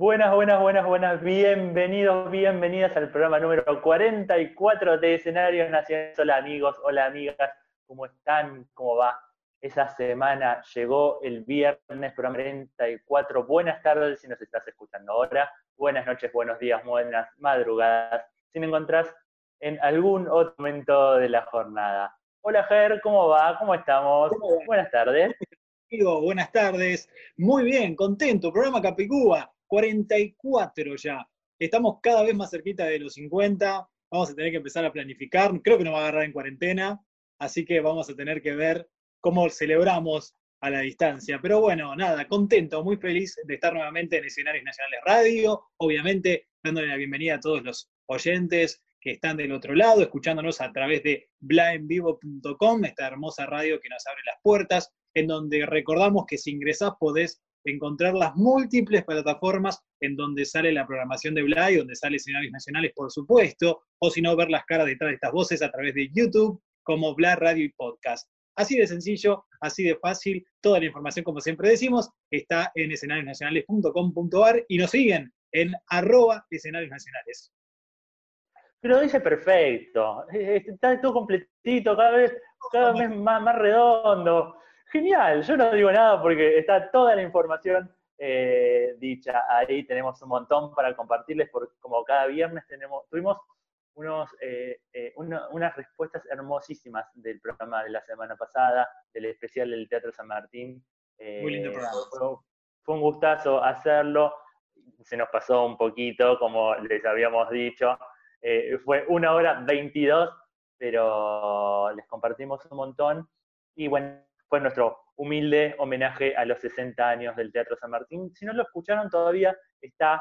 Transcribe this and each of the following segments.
Buenas, buenas, buenas, buenas. Bienvenidos, bienvenidas al programa número 44 de Escenario Nacional. Hola amigos, hola amigas, ¿cómo están? ¿Cómo va? Esa semana llegó el viernes, programa 44. Buenas tardes si nos estás escuchando ahora. Buenas noches, buenos días, buenas madrugadas. Si me encontrás en algún otro momento de la jornada. Hola Ger, ¿cómo va? ¿Cómo estamos? Buenas tardes. buenas tardes. Muy bien, contento. Programa Capicúa, 44 ya. Estamos cada vez más cerquita de los 50. Vamos a tener que empezar a planificar. Creo que nos va a agarrar en cuarentena. Así que vamos a tener que ver cómo celebramos a la distancia. Pero bueno, nada, contento, muy feliz de estar nuevamente en Escenarios Nacionales Radio. Obviamente, dándole la bienvenida a todos los oyentes que están del otro lado, escuchándonos a través de blindvivo.com, esta hermosa radio que nos abre las puertas, en donde recordamos que si ingresás podés encontrar las múltiples plataformas en donde sale la programación de Blay, donde sale escenarios nacionales, por supuesto, o si no, ver las caras detrás de estas voces a través de YouTube, como Bla Radio y Podcast. Así de sencillo, así de fácil, toda la información, como siempre decimos, está en escenariosnacionales.com.ar y nos siguen en arroba escenarios nacionales. Lo dice perfecto, está todo completito, cada vez, cada vez más, más redondo. Genial, yo no digo nada porque está toda la información eh, dicha. Ahí tenemos un montón para compartirles, porque como cada viernes tenemos, tuvimos unos, eh, eh, unas respuestas hermosísimas del programa de la semana pasada, del especial del Teatro San Martín. Muy lindo programa. Fue, fue, un gustazo hacerlo. Se nos pasó un poquito, como les habíamos dicho. Fue una hora 22, pero les compartimos un montón. Y bueno, fue nuestro humilde homenaje a los 60 años del Teatro San Martín. Si no lo escucharon todavía, está,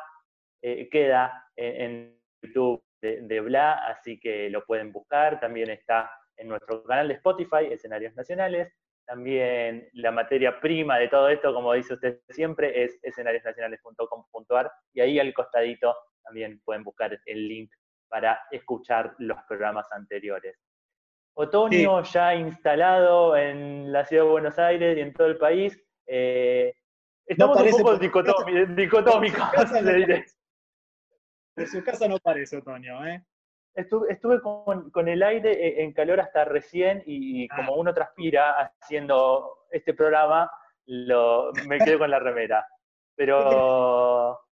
eh, queda en, YouTube de, Bla, así que lo pueden buscar. También está en nuestro canal de Spotify, Escenarios Nacionales. También la materia prima de todo esto, como dice usted siempre, es escenariosnacionales.com.ar y ahí al costadito también pueden buscar el link para escuchar los programas anteriores. Otoño ya instalado en la ciudad de Buenos Aires y en todo el país. Eh, estamos un poco dicotómicos, En su casa no parece otoño, ¿eh? Estuve, con, el aire e, en calor hasta recién y, ah. como uno transpira haciendo este programa, lo, me quedé con la remera. Pero...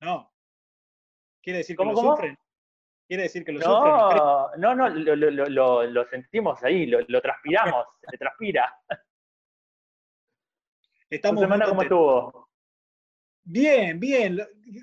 No. Quiere decir que lo sufren. Quiere decir que lo no, No, no, lo, sentimos ahí, lo, transpiramos, se transpira. Estamos semana cómo estuvo? Bien, bien.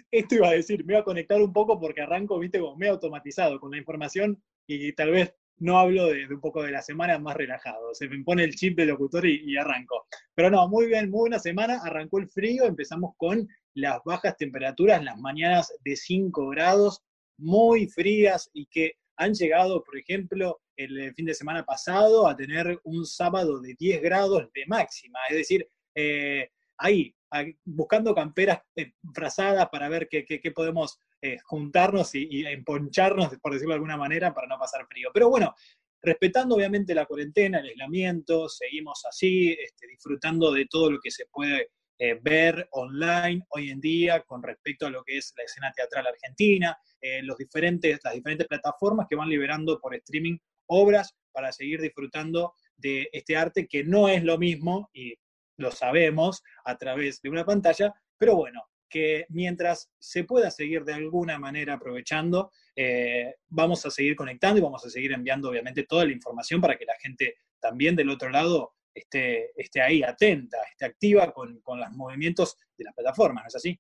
Esto iba a decir, me iba a conectar un poco porque arranco, viste, como medio automatizado con la información y tal vez no hablo de, un poco de la semana más relajado. Se me pone el chip de locutor y, y, arranco. Pero no, muy bien, muy buena semana. Arrancó el frío, empezamos con las bajas temperaturas, las mañanas de 5 grados, muy frías y que han llegado, por ejemplo, el fin de semana pasado a tener un sábado de 10 grados de máxima. Es decir, eh, ahí, buscando camperas eh, frazadas para ver qué, podemos eh, juntarnos y, emponcharnos, por decirlo de alguna manera, para no pasar frío. Pero bueno, respetando obviamente la cuarentena, el aislamiento, seguimos así, este, disfrutando de todo lo que se puede eh, ver online hoy en día con respecto a lo que es la escena teatral argentina, eh, los diferentes, las diferentes plataformas que van liberando por streaming obras para seguir disfrutando de este arte que no es lo mismo, y lo sabemos a través de una pantalla, pero bueno, que mientras se pueda seguir de alguna manera aprovechando, eh, vamos a seguir conectando y vamos a seguir enviando obviamente toda la información para que la gente también del otro lado esté, esté ahí atenta, esté activa con, con los movimientos de las plataformas, ¿no es así?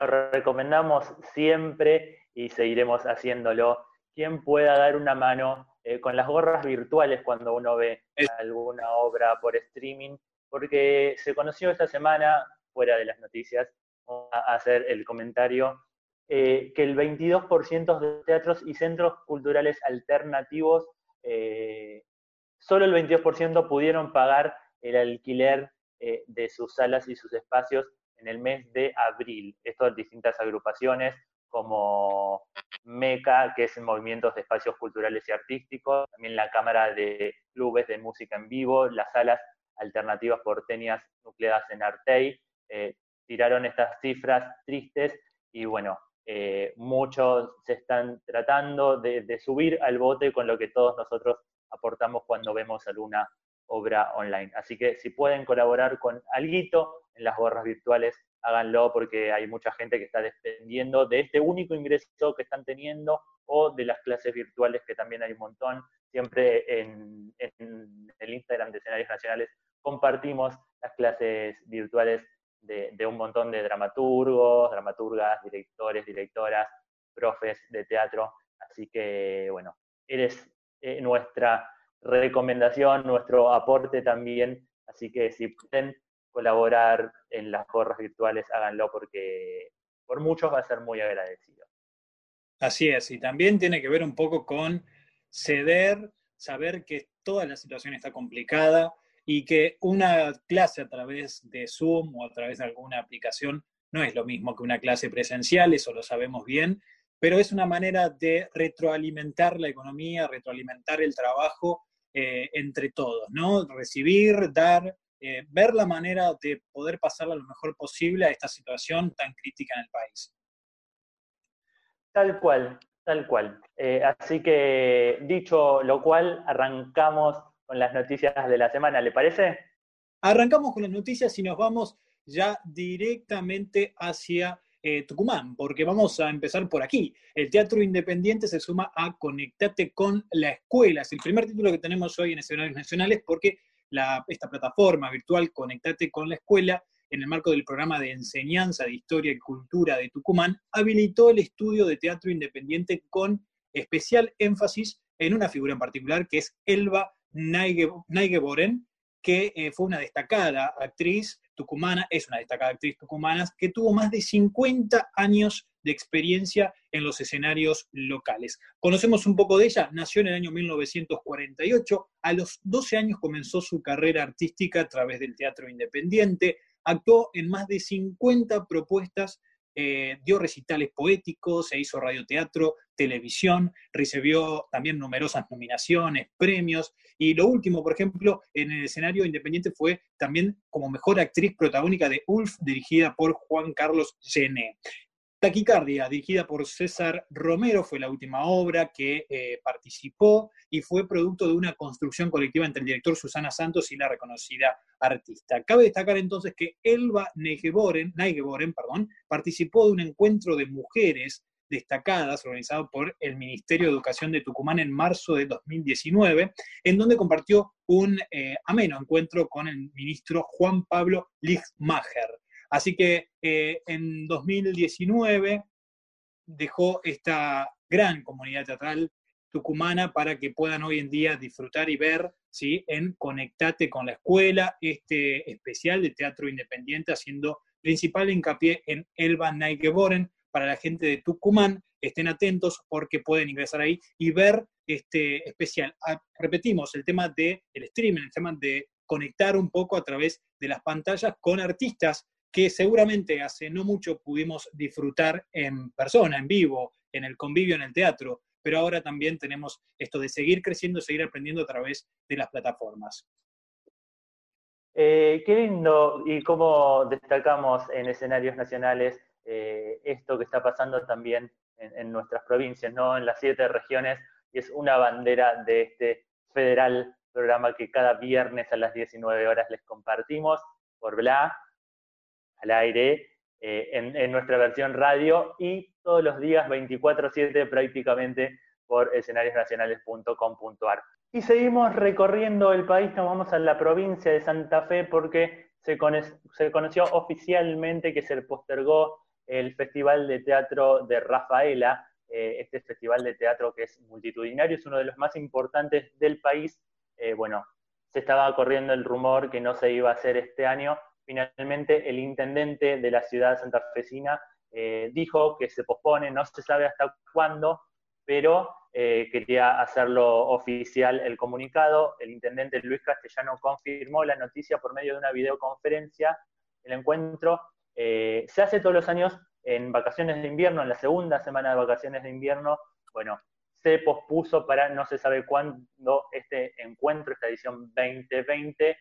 Lo recomendamos siempre y seguiremos haciéndolo. Quien pueda dar una mano eh, con las gorras virtuales cuando uno ve alguna obra por streaming, porque se conoció esta semana, fuera de las noticias, a hacer el comentario, eh, que el 22% de teatros y centros culturales alternativos eh, solo el 22% pudieron pagar el alquiler eh, de sus salas y sus espacios en el mes de abril. Esto en distintas agrupaciones como MECA, que es en Movimientos de Espacios Culturales y Artísticos, también la Cámara de Clubes de Música en Vivo, las salas alternativas porteñas nucleadas en Artei, eh, tiraron estas cifras tristes y bueno, eh, muchos se están tratando de, subir al bote con lo que todos nosotros aportamos cuando vemos alguna obra online. Así que si pueden colaborar con Alguito en las gorras virtuales, háganlo porque hay mucha gente que está dependiendo de este único ingreso que están teniendo o de las clases virtuales que también hay un montón. Siempre en, el Instagram de Escenarios Nacionales compartimos las clases virtuales de, un montón de dramaturgos, dramaturgas, directores, directoras, profes de teatro. Así que, bueno, eres eh, nuestra recomendación, nuestro aporte también. Así que si pueden colaborar en las gorras virtuales, háganlo porque por muchos va a ser muy agradecido. Así es, y también tiene que ver un poco con ceder, saber que toda la situación está complicada y que una clase a través de Zoom o a través de alguna aplicación no es lo mismo que una clase presencial, eso lo sabemos bien, pero es una manera de retroalimentar la economía, retroalimentar el trabajo eh, entre todos, ¿no? Recibir, dar, eh, ver la manera de poder pasarla lo mejor posible a esta situación tan crítica en el país. Tal cual, tal cual. Eh, así que dicho lo cual, arrancamos con las noticias de la semana, ¿le parece? Arrancamos con las noticias y nos vamos ya directamente hacia eh, Tucumán, porque vamos a empezar por aquí. El Teatro Independiente se suma a Conectate con la Escuela. Es el primer título que tenemos hoy en escenarios nacionales porque esta plataforma virtual Conectate con la Escuela, en el marco del programa de enseñanza de historia y cultura de Tucumán, habilitó el estudio de teatro independiente con especial énfasis en una figura en particular que es Elba Naigeboren, que eh, fue una destacada actriz tucumana, es una destacada actriz tucumana, que tuvo más de 50 años de experiencia en los escenarios locales. Conocemos un poco de ella, nació en el año 1948, a los 12 años comenzó su carrera artística a través del teatro independiente, actuó en más de 50 propuestas eh, dio recitales poéticos, se hizo radioteatro, televisión, recibió también numerosas nominaciones, premios, y lo último, por ejemplo, en el escenario independiente fue también como mejor actriz protagónica de Ulf, dirigida por Juan Carlos Gené. Taquicardia, dirigida por César Romero, fue la última obra que eh, participó y fue producto de una construcción colectiva entre el director Susana Santos y la reconocida artista. Cabe destacar entonces que Elba Neigeboren, perdón, participó de un encuentro de mujeres destacadas organizado por el Ministerio de Educación de Tucumán en marzo de 2019, en donde compartió un eh, ameno encuentro con el ministro Juan Pablo Lichtmacher. Así que eh, en 2019 dejó esta gran comunidad teatral tucumana para que puedan hoy en día disfrutar y ver ¿sí? en Conectate con la Escuela, este especial de teatro independiente haciendo principal hincapié en Elba Naigeboren para la gente de Tucumán. Estén atentos porque pueden ingresar ahí y ver este especial. Ah, repetimos, el tema del el streaming, el tema de conectar un poco a través de las pantallas con artistas que seguramente hace no mucho pudimos disfrutar en persona, en vivo, en el convivio, en el teatro, pero ahora también tenemos esto de seguir creciendo, seguir aprendiendo a través de las plataformas. Eh, qué lindo y cómo destacamos en escenarios nacionales eh, esto que está pasando también en, nuestras provincias, ¿no? en las siete regiones, y es una bandera de este federal programa que cada viernes a las 19 horas les compartimos por Bla, al aire eh, en, nuestra versión radio y todos los días 24/7 prácticamente por escenariosnacionales.com.ar. Y seguimos recorriendo el país, nos vamos a la provincia de Santa Fe porque se, conoció oficialmente que se postergó el Festival de Teatro de Rafaela, eh, este festival de teatro que es multitudinario, es uno de los más importantes del país. Eh, bueno, se estaba corriendo el rumor que no se iba a hacer este año, finalmente el intendente de la ciudad santafesina eh, dijo que se pospone, no se sabe hasta cuándo, pero eh, quería hacerlo oficial el comunicado. El intendente Luis Castellano confirmó la noticia por medio de una videoconferencia. El encuentro eh, se hace todos los años en vacaciones de invierno, en la segunda semana de vacaciones de invierno. Bueno, se pospuso para no se sabe cuándo este encuentro, esta edición 2020,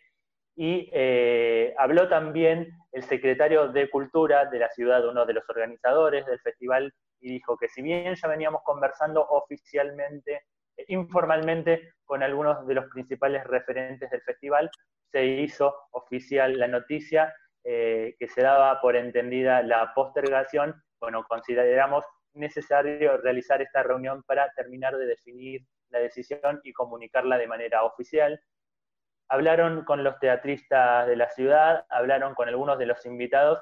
Y eh, habló también el secretario de Cultura de la ciudad, uno de los organizadores del festival, y dijo que si bien ya veníamos conversando oficialmente, eh, informalmente, con algunos de los principales referentes del festival, se hizo oficial la noticia eh, que se daba por entendida la postergación. Bueno, consideramos necesario realizar esta reunión para terminar de definir la decisión y comunicarla de manera oficial. Hablaron con los teatristas de la ciudad, hablaron con algunos de los invitados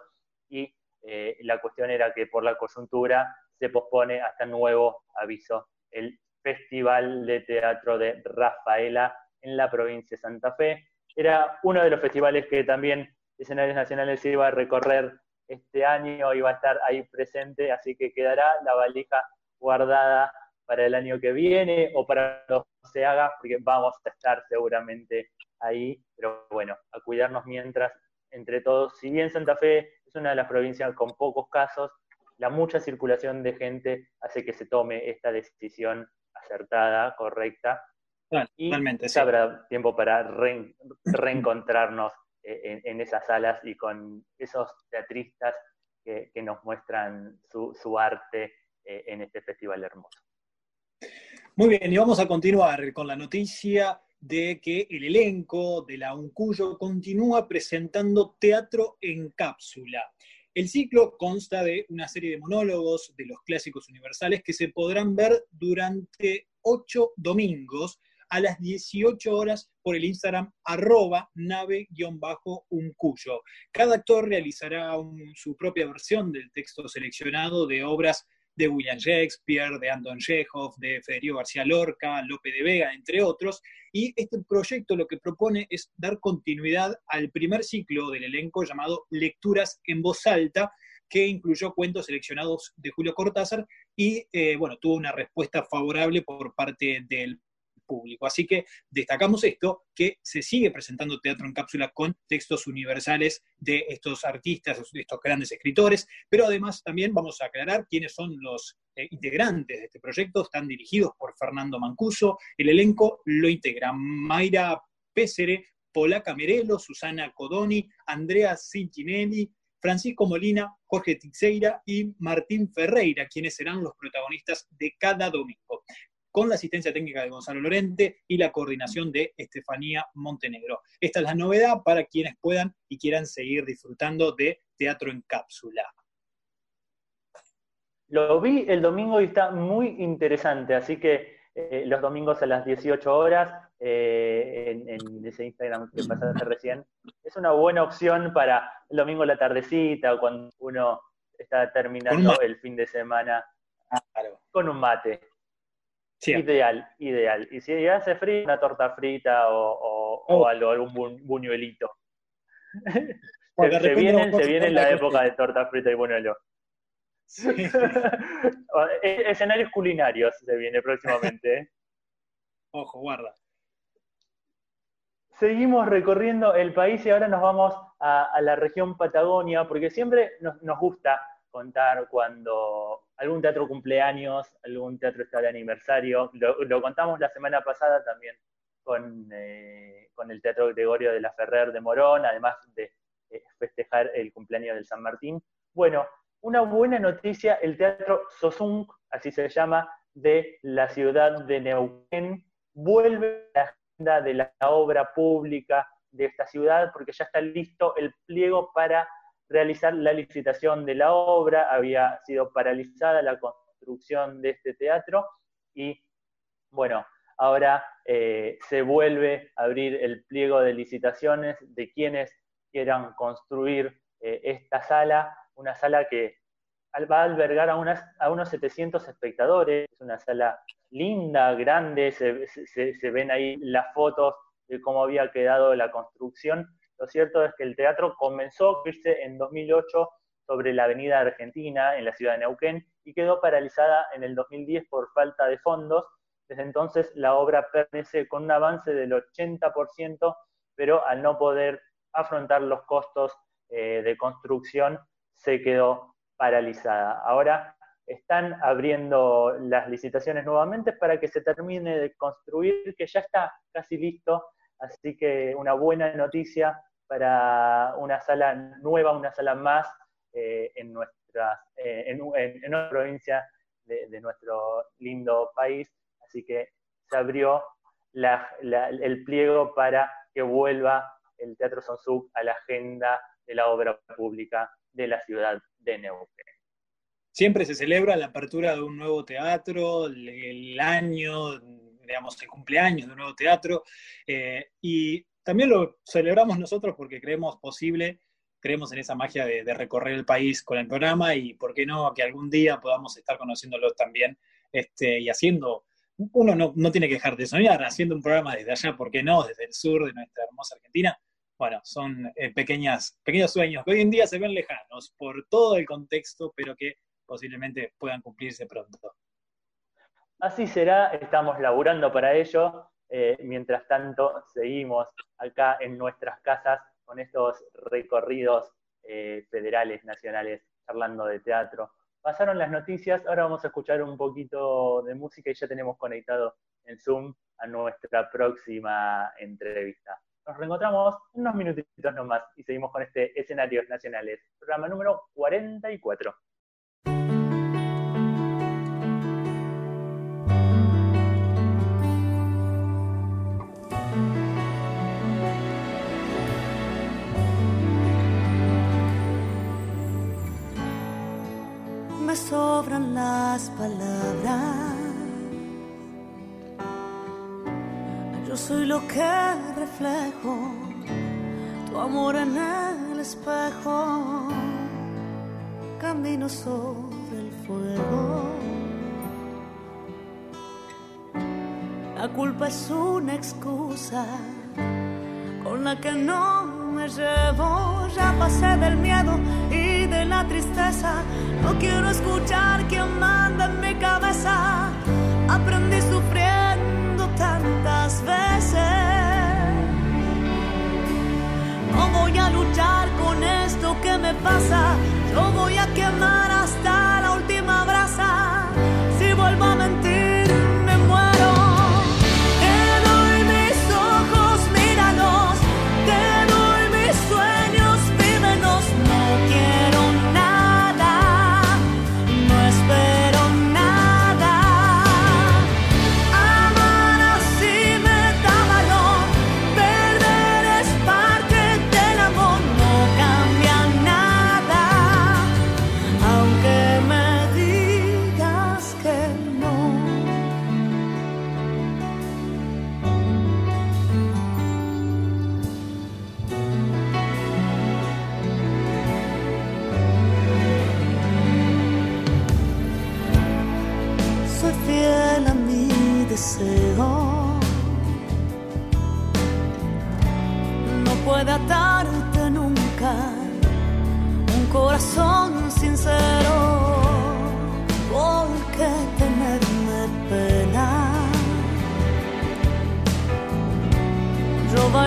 y eh, la cuestión era que por la coyuntura se pospone hasta nuevo aviso el Festival de Teatro de Rafaela en la provincia de Santa Fe. Era uno de los festivales que también Escenarios Nacionales iba a recorrer este año, iba a estar ahí presente, así que quedará la valija guardada para el año que viene o para cuando se haga, porque vamos a estar seguramente ahí, pero bueno, a cuidarnos mientras entre todos. Si bien Santa Fe es una de las provincias con pocos casos, la mucha circulación de gente hace que se tome esta decisión acertada, correcta. y habrá tiempo para reencontrarnos eh, en, esas salas y con esos teatristas que, nos muestran su, arte eh, en este festival hermoso. Muy bien, y vamos a continuar con la noticia de que el elenco de la Uncuyo continúa presentando teatro en cápsula. El ciclo consta de una serie de monólogos de los clásicos universales que se podrán ver durante ocho domingos a las 18 horas por el Instagram arroba nave-uncuyo. Cada actor realizará su propia versión del texto seleccionado de obras de William Shakespeare, de Anton Chekhov, de Federico García Lorca, Lope de Vega, entre otros. Y este proyecto lo que propone es dar continuidad al primer ciclo del elenco llamado Lecturas en voz alta, que incluyó cuentos seleccionados de Julio Cortázar y, eh, bueno, tuvo una respuesta favorable por parte del público. Así que destacamos esto, que se sigue presentando teatro en cápsula con textos universales de estos artistas, de estos grandes escritores, pero además también vamos a aclarar quiénes son los eh, integrantes de este proyecto. Están dirigidos por Fernando Mancuso. El elenco lo integra Mayra Pésere, Pola Camerelo, Susana Codoni, Andrea Cincinelli, Francisco Molina, Jorge Tixeira y Martín Ferreira, quienes serán los protagonistas de cada domingo con la asistencia técnica de Gonzalo Lorente y la coordinación de Estefanía Montenegro. Esta es la novedad para quienes puedan y quieran seguir disfrutando de teatro en cápsula. Lo vi el domingo y está muy interesante, así que eh, los domingos a las 18 horas eh, en, ese Instagram que pasaste recién, es una buena opción para el domingo a la tardecita o cuando uno está terminando el fin de semana con un mate. Ideal, ideal. Y si hace frío, una torta frita o, oh. algo, algún buñuelito. se, viene, se viene la época de torta frita y buñuelo. E, escenarios culinarios se viene próximamente. ¿eh? Ojo, guarda. Seguimos recorriendo el país y ahora nos vamos a, la región Patagonia, porque siempre nos, nos gusta contar cuando algún teatro cumpleaños, algún teatro está de aniversario. Lo, contamos la semana pasada también con, eh, con, el Teatro Gregorio de la Ferrer de Morón, además de eh, festejar el cumpleaños del San Martín. Bueno, una buena noticia, el Teatro Sosung, así se llama, de la ciudad de Neuquén, vuelve a la agenda de la obra pública de esta ciudad porque ya está listo el pliego para realizar la licitación de la obra, había sido paralizada la construcción de este teatro y bueno, ahora eh, se vuelve a abrir el pliego de licitaciones de quienes quieran construir eh, esta sala, una sala que va a albergar a, a unos 700 espectadores, es una sala linda, grande, se ven ahí las fotos de cómo había quedado la construcción lo cierto es que el teatro comenzó a irse en 2008 sobre la Avenida Argentina, en la ciudad de Neuquén, y quedó paralizada en el 2010 por falta de fondos. Desde entonces la obra permanece con un avance del 80%, pero al no poder afrontar los costos eh, de construcción, se quedó paralizada. Ahora están abriendo las licitaciones nuevamente para que se termine de construir, que ya está casi listo Así que una buena noticia para una sala nueva, una sala más eh, en, nuestras, eh, en, en, provincia de, nuestro lindo país. Así que se abrió el pliego para que vuelva el Teatro Sonsuc a la agenda de la obra pública de la ciudad de Neuquén. Siempre se celebra la apertura de un nuevo teatro, el, año, digamos, el cumpleaños de un nuevo teatro, eh, y también lo celebramos nosotros porque creemos posible, creemos en esa magia de, recorrer el país con el programa y, ¿por qué no?, que algún día podamos estar conociéndolo también este, y haciendo uno no, tiene que dejar de soñar haciendo un programa desde allá, ¿por qué no? Desde el sur de nuestra hermosa Argentina. Bueno, son eh, pequeñas, pequeños sueños que hoy en día se ven lejanos por todo el contexto, pero que posiblemente puedan cumplirse pronto. Así será, estamos laburando para ello. Eh, mientras tanto, seguimos acá en nuestras casas con estos recorridos eh, federales, nacionales, charlando de teatro. Pasaron las noticias, ahora vamos a escuchar un poquito de música y ya tenemos conectado en Zoom a nuestra próxima entrevista. Nos reencontramos unos minutitos nomás y seguimos con este Escenarios Nacionales, programa número 44. Las palabras. Yo soy lo que reflejo, tu amor en el espejo, camino sobre el fuego. La culpa es una excusa con la que no me llevo, ya pasé del miedo y la tristeza. No quiero escuchar quien manda en mi cabeza. Aprendí sufriendo tantas veces. No voy a luchar con esto que me pasa. Yo voy a quemar hasta la última brasa. Si vuelvo a mentir.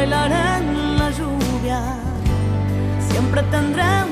bailar en la lluvia, siempre tendremos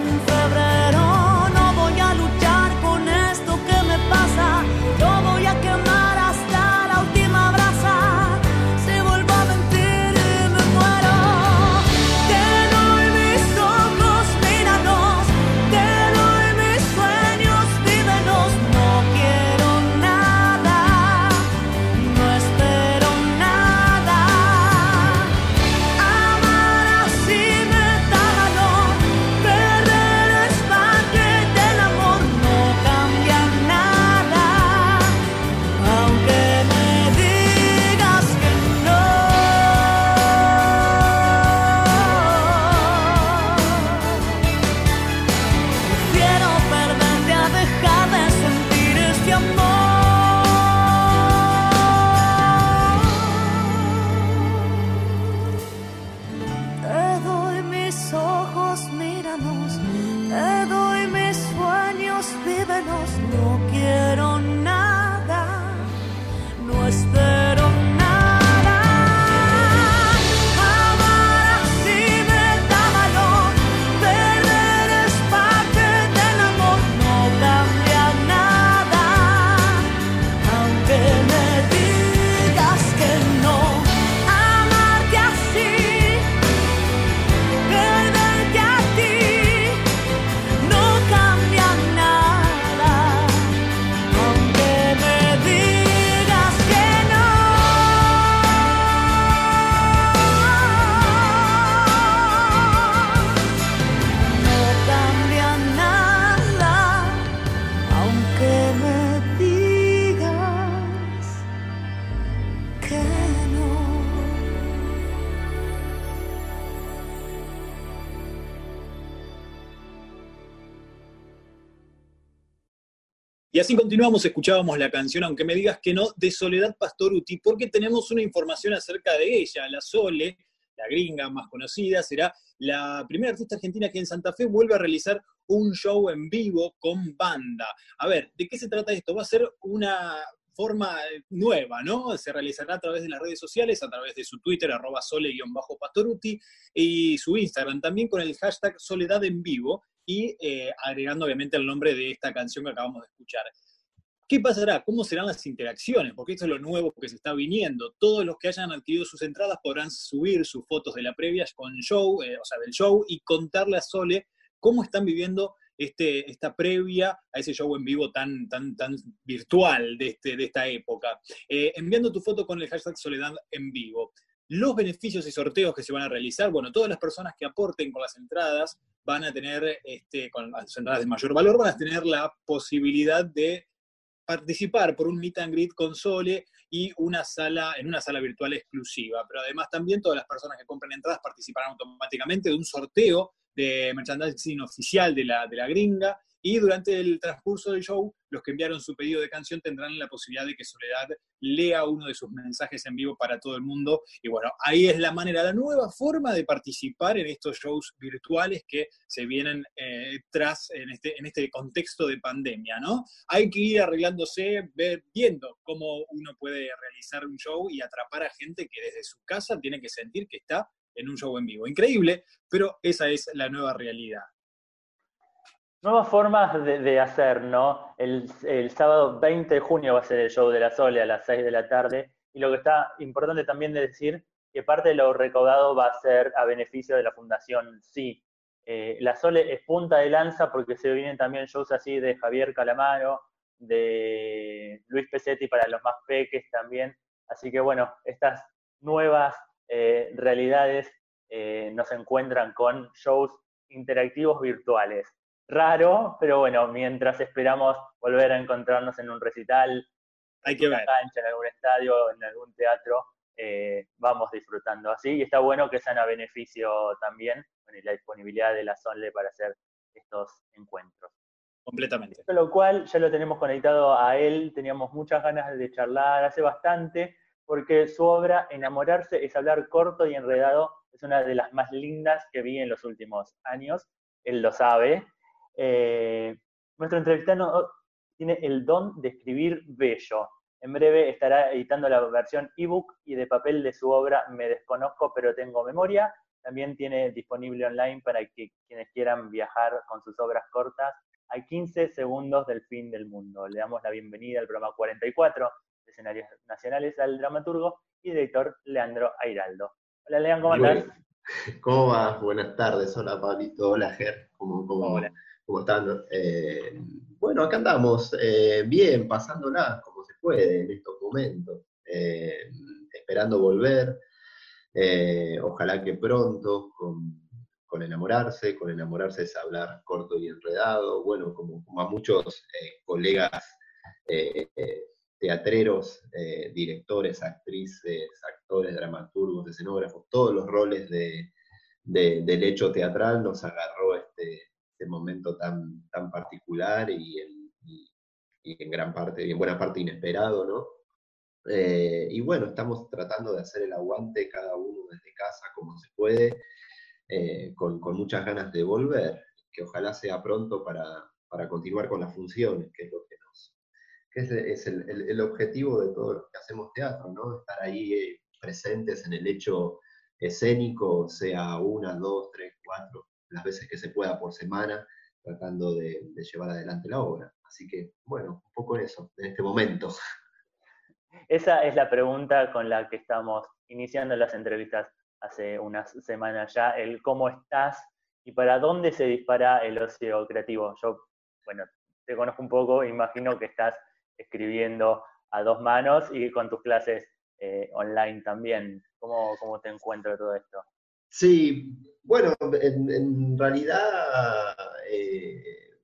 Y así continuamos, escuchábamos la canción, aunque me digas que no, de Soledad Pastoruti, porque tenemos una información acerca de ella, la Sole, la gringa más conocida, será la primera artista argentina que en Santa Fe vuelve a realizar un show en vivo con banda. A ver, ¿de qué se trata esto? Va a ser una forma nueva, ¿no? Se realizará a través de las redes sociales, a través de su Twitter, arroba sole-pastoruti, y su Instagram, también con el hashtag Soledad en Vivo, y eh, agregando obviamente el nombre de esta canción que acabamos de escuchar. ¿Qué pasará? ¿Cómo serán las interacciones? Porque esto es lo nuevo que se está viniendo. Todos los que hayan adquirido sus entradas podrán subir sus fotos de la previa con show, eh, o sea, del show, y contarle a Sole cómo están viviendo este, esta previa a ese show en vivo tan, tan, tan virtual de, este, de esta época. Eh, enviando tu foto con el hashtag Soledad en vivo. Los beneficios y sorteos que se van a realizar, bueno, todas las personas que aporten con las entradas van a tener, este, con las entradas de mayor valor, van a tener la posibilidad de participar por un meet and greet con Sole y una sala, en una sala virtual exclusiva. Pero además también todas las personas que compren entradas participarán automáticamente de un sorteo de merchandising oficial de la, de la gringa y durante el transcurso del show, los que enviaron su pedido de canción tendrán la posibilidad de que Soledad lea uno de sus mensajes en vivo para todo el mundo. Y bueno, ahí es la manera, la nueva forma de participar en estos shows virtuales que se vienen eh, tras en este, este contexto de pandemia, ¿no? Hay que ir arreglándose, viendo cómo uno puede realizar un show y atrapar a gente que desde su casa tiene que sentir que está en un show en vivo. Increíble, pero esa es la nueva realidad. Nuevas formas de, hacer, ¿no? El, sábado 20 de junio va a ser el show de la Sole a las 6 de la tarde. Y lo que está importante también de decir que parte de lo recaudado va a ser a beneficio de la Fundación Sí. Eh, la Sole es punta de lanza porque se vienen también shows así de Javier Calamaro, de Luis Pesetti para los más peques también. Así que bueno, estas nuevas eh, realidades eh, nos encuentran con shows interactivos virtuales raro, pero bueno, mientras esperamos volver a encontrarnos en un recital, Hay que en una cancha, en algún estadio, en algún teatro, eh, vamos disfrutando así. Y está bueno que sean a beneficio también, bueno, la disponibilidad de la Sonle para hacer estos encuentros. Completamente. Con lo cual ya lo tenemos conectado a él, teníamos muchas ganas de charlar hace bastante, porque su obra, Enamorarse, es hablar corto y enredado, es una de las más lindas que vi en los últimos años. Él lo sabe, eh, nuestro entrevistado tiene el don de escribir bello. En breve estará editando la versión ebook y de papel de su obra Me desconozco pero tengo memoria. También tiene disponible online para que quienes quieran viajar con sus obras cortas a 15 segundos del fin del mundo. Le damos la bienvenida al programa 44 de Escenarios Nacionales al dramaturgo y director Leandro Airaldo. Hola Leandro, ¿cómo estás? ¿Cómo vas? Buenas tardes. Hola Pablito, hola Ger. ¿Cómo, cómo, Hola. ¿Cómo están? Eh, bueno, acá andamos eh, bien, pasándola como se puede en estos momentos, eh, esperando volver, ojalá que pronto, con, enamorarse, con enamorarse es hablar corto y enredado, bueno, como, a muchos colegas teatreros, directores, actrices, actores, dramaturgos, escenógrafos, todos los roles del hecho teatral nos agarró este este momento tan, tan particular y en, en gran parte, y en buena parte inesperado, ¿no? Eh, y bueno, estamos tratando de hacer el aguante cada uno desde casa como se puede, eh, con, con, muchas ganas de volver, que ojalá sea pronto para, para, continuar con las funciones, que es lo que nos, que es, es el, el, objetivo de todo lo que hacemos teatro, ¿no? Estar ahí eh, presentes en el hecho escénico, sea una, dos, tres, cuatro, las veces que se pueda por semana, tratando de, llevar adelante la obra. Así que, bueno, un poco eso, en este momento. Esa es la pregunta con la que estamos iniciando las entrevistas hace unas semanas ya, el cómo estás y para dónde se dispara el ocio creativo. Yo, bueno, te conozco un poco, imagino que estás escribiendo a dos manos y con tus clases eh, online también. ¿Cómo, ¿Cómo te encuentro todo esto? Sí, bueno, en, realidad eh,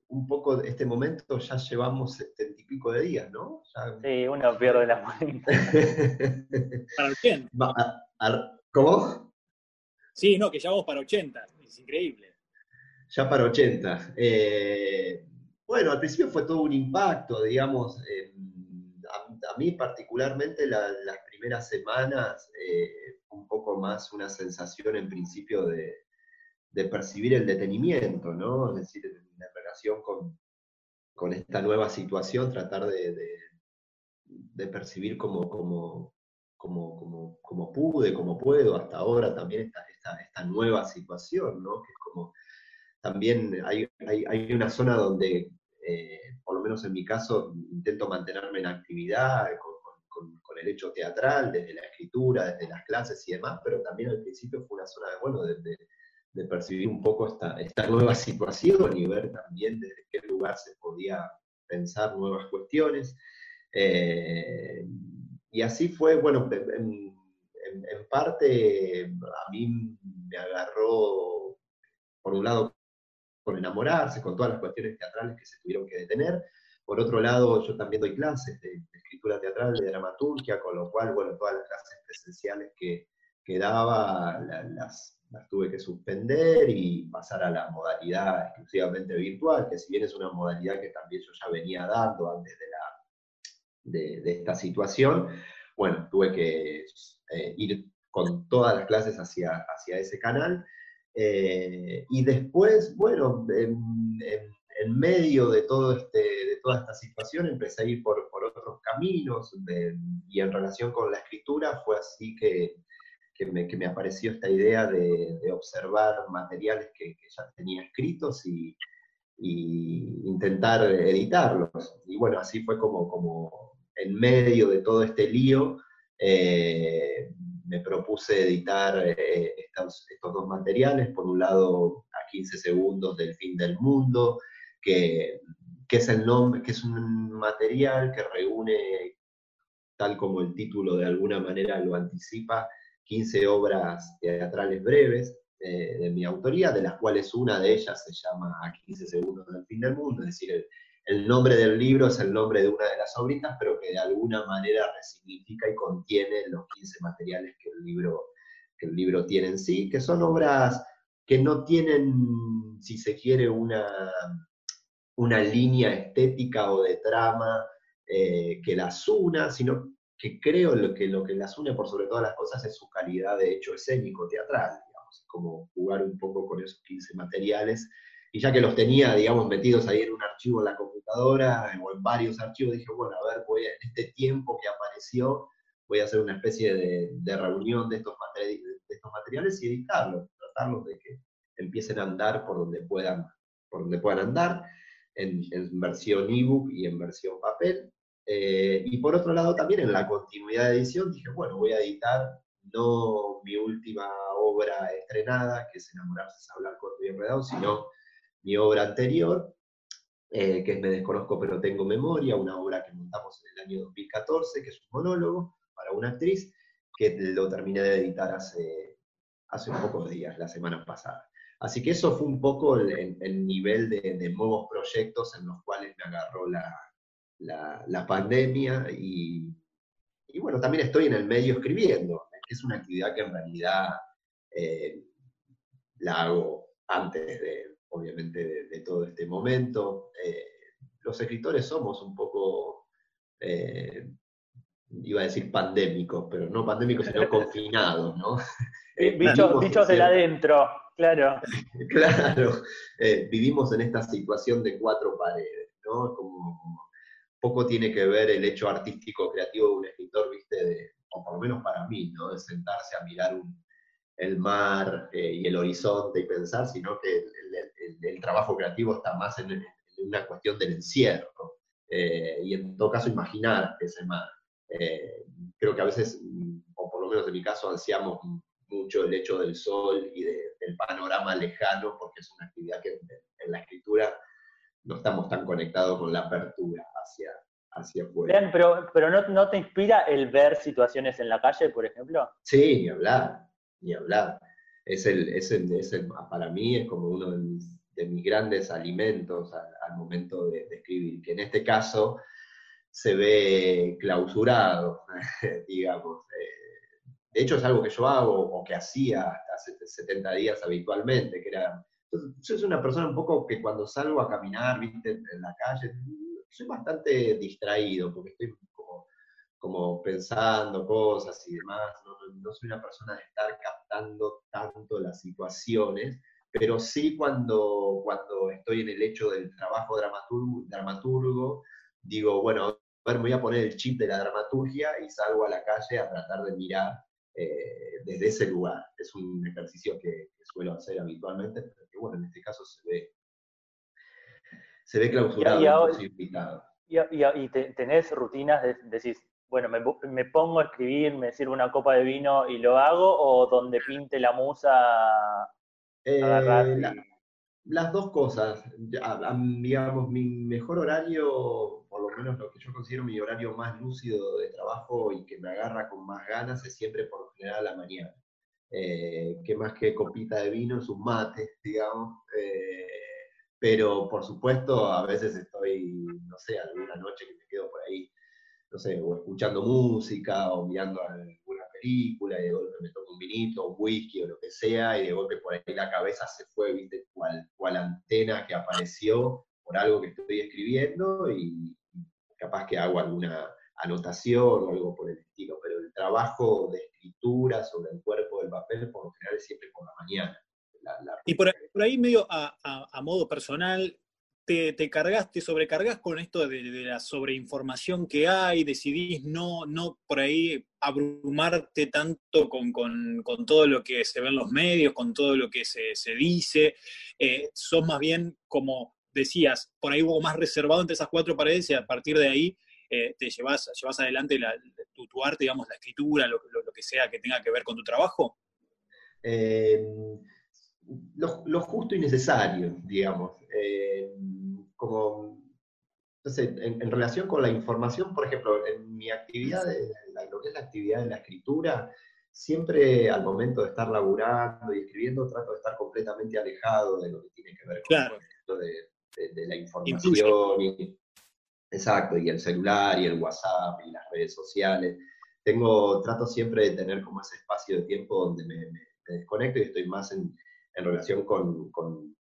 un poco de este momento ya llevamos setenta y pico de días, ¿no? Sí, uno pierde la cuenta. ¿Para 80? ¿Cómo? Sí, no, que ya vamos para 80, es increíble. Ya para 80. Eh, Bueno, al principio fue todo un impacto, digamos, a, mí particularmente las primeras semanas, eh, un poco más una sensación en principio de, percibir el detenimiento, ¿no? Es decir, en, relación con, esta nueva situación, tratar de, percibir como, como, como, como, pude, como puedo, hasta ahora también esta, esta, esta nueva situación, ¿no? Que es como también hay, hay, una zona donde, eh, por lo menos en mi caso, intento mantenerme en actividad con, el hecho teatral, desde la escritura, desde las clases y demás, pero también al principio fue una zona de, bueno, de, percibir un poco esta, esta nueva situación y ver también desde qué lugar se podía pensar nuevas cuestiones. Eh, y así fue, bueno, en, en, parte a mí me agarró, por un lado, con enamorarse, con todas las cuestiones teatrales que se tuvieron que detener. Por otro lado, yo también doy clases de, escritura teatral, de dramaturgia, con lo cual, bueno, todas las clases presenciales que, que daba las, tuve que suspender y pasar a la modalidad exclusivamente virtual, que si bien es una modalidad que también yo ya venía dando antes de, la, de, esta situación, bueno, tuve que eh, ir con todas las clases hacia, hacia ese canal. Eh, y después, bueno, en, medio de, todo este, toda esta situación empecé a ir por, por otros caminos y en relación con la escritura fue así que, que, me, que me, apareció esta idea de, observar materiales que, ya tenía escritos y, y, intentar editarlos. Y bueno, así fue como, como en medio de todo este lío. Eh, me propuse editar eh, estos, dos materiales, por un lado a 15 segundos del fin del mundo, que, es, el nombre, que es un material que reúne, tal como el título de alguna manera lo anticipa, 15 obras teatrales breves eh, de mi autoría, de las cuales una de ellas se llama A 15 segundos del fin del mundo, es decir, el, el nombre del libro es el nombre de una de las obritas, pero que de alguna manera resignifica y contiene los 15 materiales que el libro, que el libro tiene en sí, que son obras que no tienen, si se quiere, una, una línea estética o de trama eh, que las una, sino que creo lo que, lo que las une por sobre todas las cosas es su calidad de hecho escénico, teatral, digamos, como jugar un poco con esos 15 materiales. Y ya que los tenía, digamos, metidos ahí en un archivo en la computadora o en varios archivos, dije, bueno, a ver, voy a, en este tiempo que apareció, voy a hacer una especie de, reunión de estos, materiales y editarlos, tratarlos de que empiecen a andar por donde puedan, por donde puedan andar, en, versión ebook y en versión papel. Eh, y por otro lado, también en la continuidad de edición, dije, bueno, voy a editar no mi última obra estrenada, que es Enamorarse es hablar corto y enredado, sino mi obra anterior, eh, que es Me desconozco pero tengo memoria, una obra que montamos en el año 2014, que es un monólogo para una actriz, que lo terminé de editar hace, hace pocos días, la semana pasada. Así que eso fue un poco el, nivel de, nuevos proyectos en los cuales me agarró la, pandemia y, bueno, también estoy en el medio escribiendo, que es una actividad que en realidad eh, la hago antes de, obviamente, de, todo este momento. Eh, los escritores somos un poco, eh, iba a decir pandémicos, pero no pandémicos, sino confinados, ¿no? Eh, bichos, del adentro, claro. claro, vivimos en esta situación de cuatro paredes, ¿no? Poco tiene que ver el hecho artístico creativo de un escritor, viste, o por lo menos para mí, ¿no? De sentarse a mirar el mar y el horizonte y pensar, sino que el, trabajo creativo está más en, una cuestión del encierro. Eh, y en todo caso imaginar ese mar. Eh, creo que a veces, o por lo menos en mi caso, ansiamos mucho el hecho del sol y del panorama lejano, porque es una actividad que en, la escritura no estamos tan conectados con la apertura hacia, hacia afuera. pero, pero no, no, te inspira el ver situaciones en la calle, por ejemplo? Sí, ni hablar, ni hablar es el, es el, para mí es como uno de mis, grandes alimentos al, momento de, escribir, que en este caso se ve clausurado, digamos. Eh, de hecho es algo que yo hago o que hacía hasta hace 70 días habitualmente, que era, yo soy una persona un poco que cuando salgo a caminar, en la calle, soy bastante distraído, porque estoy como, como pensando cosas y demás, no, soy una persona de estar captando tanto las situaciones, pero sí cuando, cuando estoy en el hecho del trabajo dramaturgo, dramaturgo digo, bueno, me voy a poner el chip de la dramaturgia y salgo a la calle a tratar de mirar eh, desde ese lugar. Es un ejercicio que, suelo hacer habitualmente, pero que bueno, en este caso se ve, se ve clausurado. Y, y, tenés rutinas, de, decís, bueno, me, pongo a escribir, me sirvo una copa de vino y lo hago, o donde pinte la musa, eh, las dos cosas. digamos, mi mejor horario, por lo menos lo que yo considero mi horario más lúcido de trabajo y que me agarra con más ganas, es siempre por lo general a la mañana. Eh, que más que copita de vino, es un mate, digamos. Eh, pero por supuesto, a veces estoy, no sé, alguna noche que me quedo por ahí, no sé, o escuchando música o mirando alguna película y de golpe me tomo un vinito, un whisky o lo que sea y de golpe por ahí la cabeza se fue, viste, cual, cual antena que apareció por algo que estoy escribiendo y capaz que hago alguna anotación o algo por el estilo, pero el trabajo de escritura sobre el cuerpo del papel por lo general es siempre por la mañana. y por, ahí medio a, a, modo personal, te, te cargas, te sobrecargas con esto de, la sobreinformación que hay, decidís no, no por ahí abrumarte tanto con, todo lo que se ve en los medios, con todo lo que se, dice, eh, sos más bien como decías, por ahí hubo más reservado entre esas cuatro paredes y a partir de ahí eh, te llevas, llevas adelante tu, arte, digamos, la escritura, lo, que sea que tenga que ver con tu trabajo? Eh, lo, justo y necesario, digamos. Eh, como, en, relación con la información, por ejemplo, en mi actividad, de, lo que es la actividad de la escritura, siempre al momento de estar laburando y escribiendo, trato de estar completamente alejado de lo que tiene que ver con de, de, la información. Y, exacto, y el celular y el WhatsApp y las redes sociales. Tengo, trato siempre de tener como ese espacio de tiempo donde me desconecto y estoy más en, en relación con,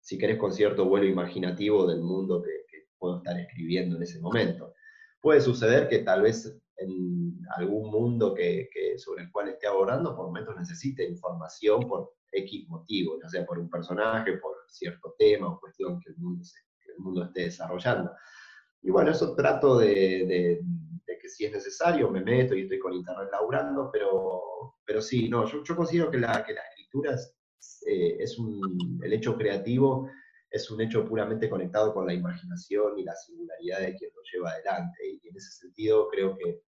si querés, con cierto vuelo imaginativo del mundo que, puedo estar escribiendo en ese momento. Puede suceder que tal vez en algún mundo que, sobre el cual esté abordando, por momentos necesite información por X motivo, ya sea por un personaje, por cierto tema o cuestión que el mundo, el mundo esté desarrollando. Y bueno, eso trato de, que si es necesario me meto y estoy con internet laburando, pero, pero sí, no, yo, yo considero que la, que la escritura es, eh, es un, el hecho creativo es un hecho puramente conectado con la imaginación y la singularidad de quien lo lleva adelante. Y en ese sentido creo que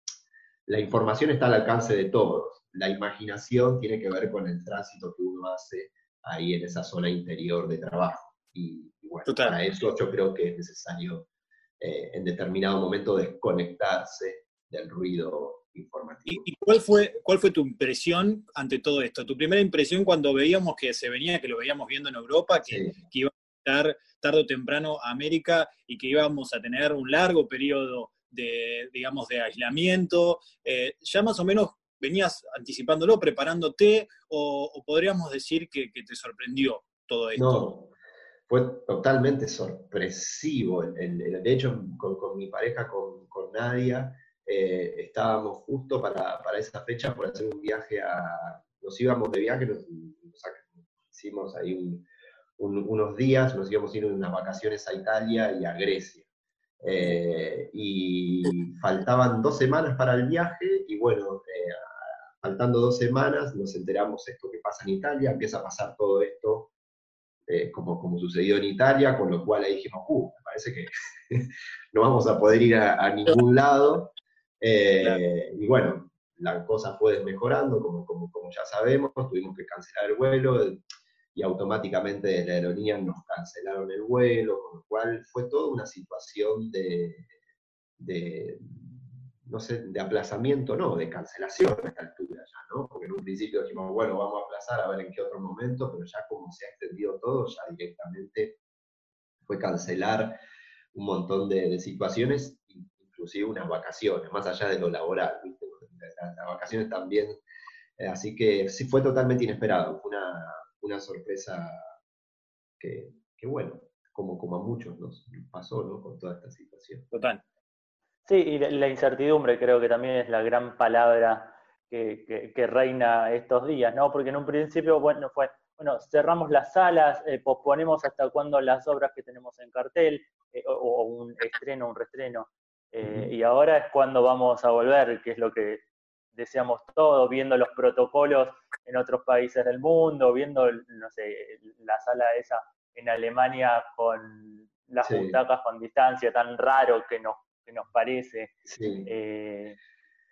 la información está al alcance de todos. La imaginación tiene que ver con el tránsito que uno hace ahí en esa zona interior de trabajo. Y, bueno, para eso yo creo que es necesario eh, en determinado momento desconectarse del ruido ¿Y, cuál, fue, cuál fue tu impresión ante todo esto? Tu primera impresión cuando veíamos que se venía, que lo veíamos viendo en Europa, que, iba a estar tarde o temprano a América y que íbamos a tener un largo periodo de, digamos, de aislamiento. Eh, ¿Ya más o menos venías anticipándolo, preparándote, o, podríamos decir que, te sorprendió todo esto? No, fue totalmente sorpresivo. de hecho, con, mi pareja, con, con Nadia, eh, estábamos justo para, esa fecha por hacer un viaje a, nos íbamos de viaje, nos, hicimos ahí unos días, nos íbamos a ir unas vacaciones a Italia y a Grecia. Eh, y faltaban dos semanas para el viaje y bueno, eh, faltando dos semanas nos enteramos esto que pasa en Italia, empieza a pasar todo esto como, como sucedió en Italia, con lo cual ahí dijimos, uh, me parece que no vamos a poder ir a ningún lado. Eh, y bueno, la cosa fue desmejorando, como, como, como, ya sabemos, tuvimos que cancelar el vuelo y automáticamente de la aerolínea nos cancelaron el vuelo, con lo cual fue toda una situación de, de no sé, de aplazamiento, no, de cancelación a esta altura ya, ¿no? Porque en un principio dijimos, bueno, vamos a aplazar a ver en qué otro momento, pero ya como se ha extendido todo, ya directamente fue cancelar un montón de, de situaciones inclusive unas vacaciones, más allá de lo laboral, Las, vacaciones también, eh, así que sí fue totalmente inesperado, fue una, sorpresa que, bueno, como, como a muchos nos pasó ¿no? con toda esta situación. Total. Sí, y la incertidumbre creo que también es la gran palabra que, reina estos días, ¿no? Porque en un principio, bueno, fue, bueno, cerramos las salas, eh, posponemos hasta cuándo las obras que tenemos en cartel, eh, o, un estreno, un restreno, eh, y ahora es cuando vamos a volver, que es lo que deseamos todos, viendo los protocolos en otros países del mundo, viendo, no sé, la sala esa en Alemania con las butacas con distancia tan raro que nos que nos parece. Eh,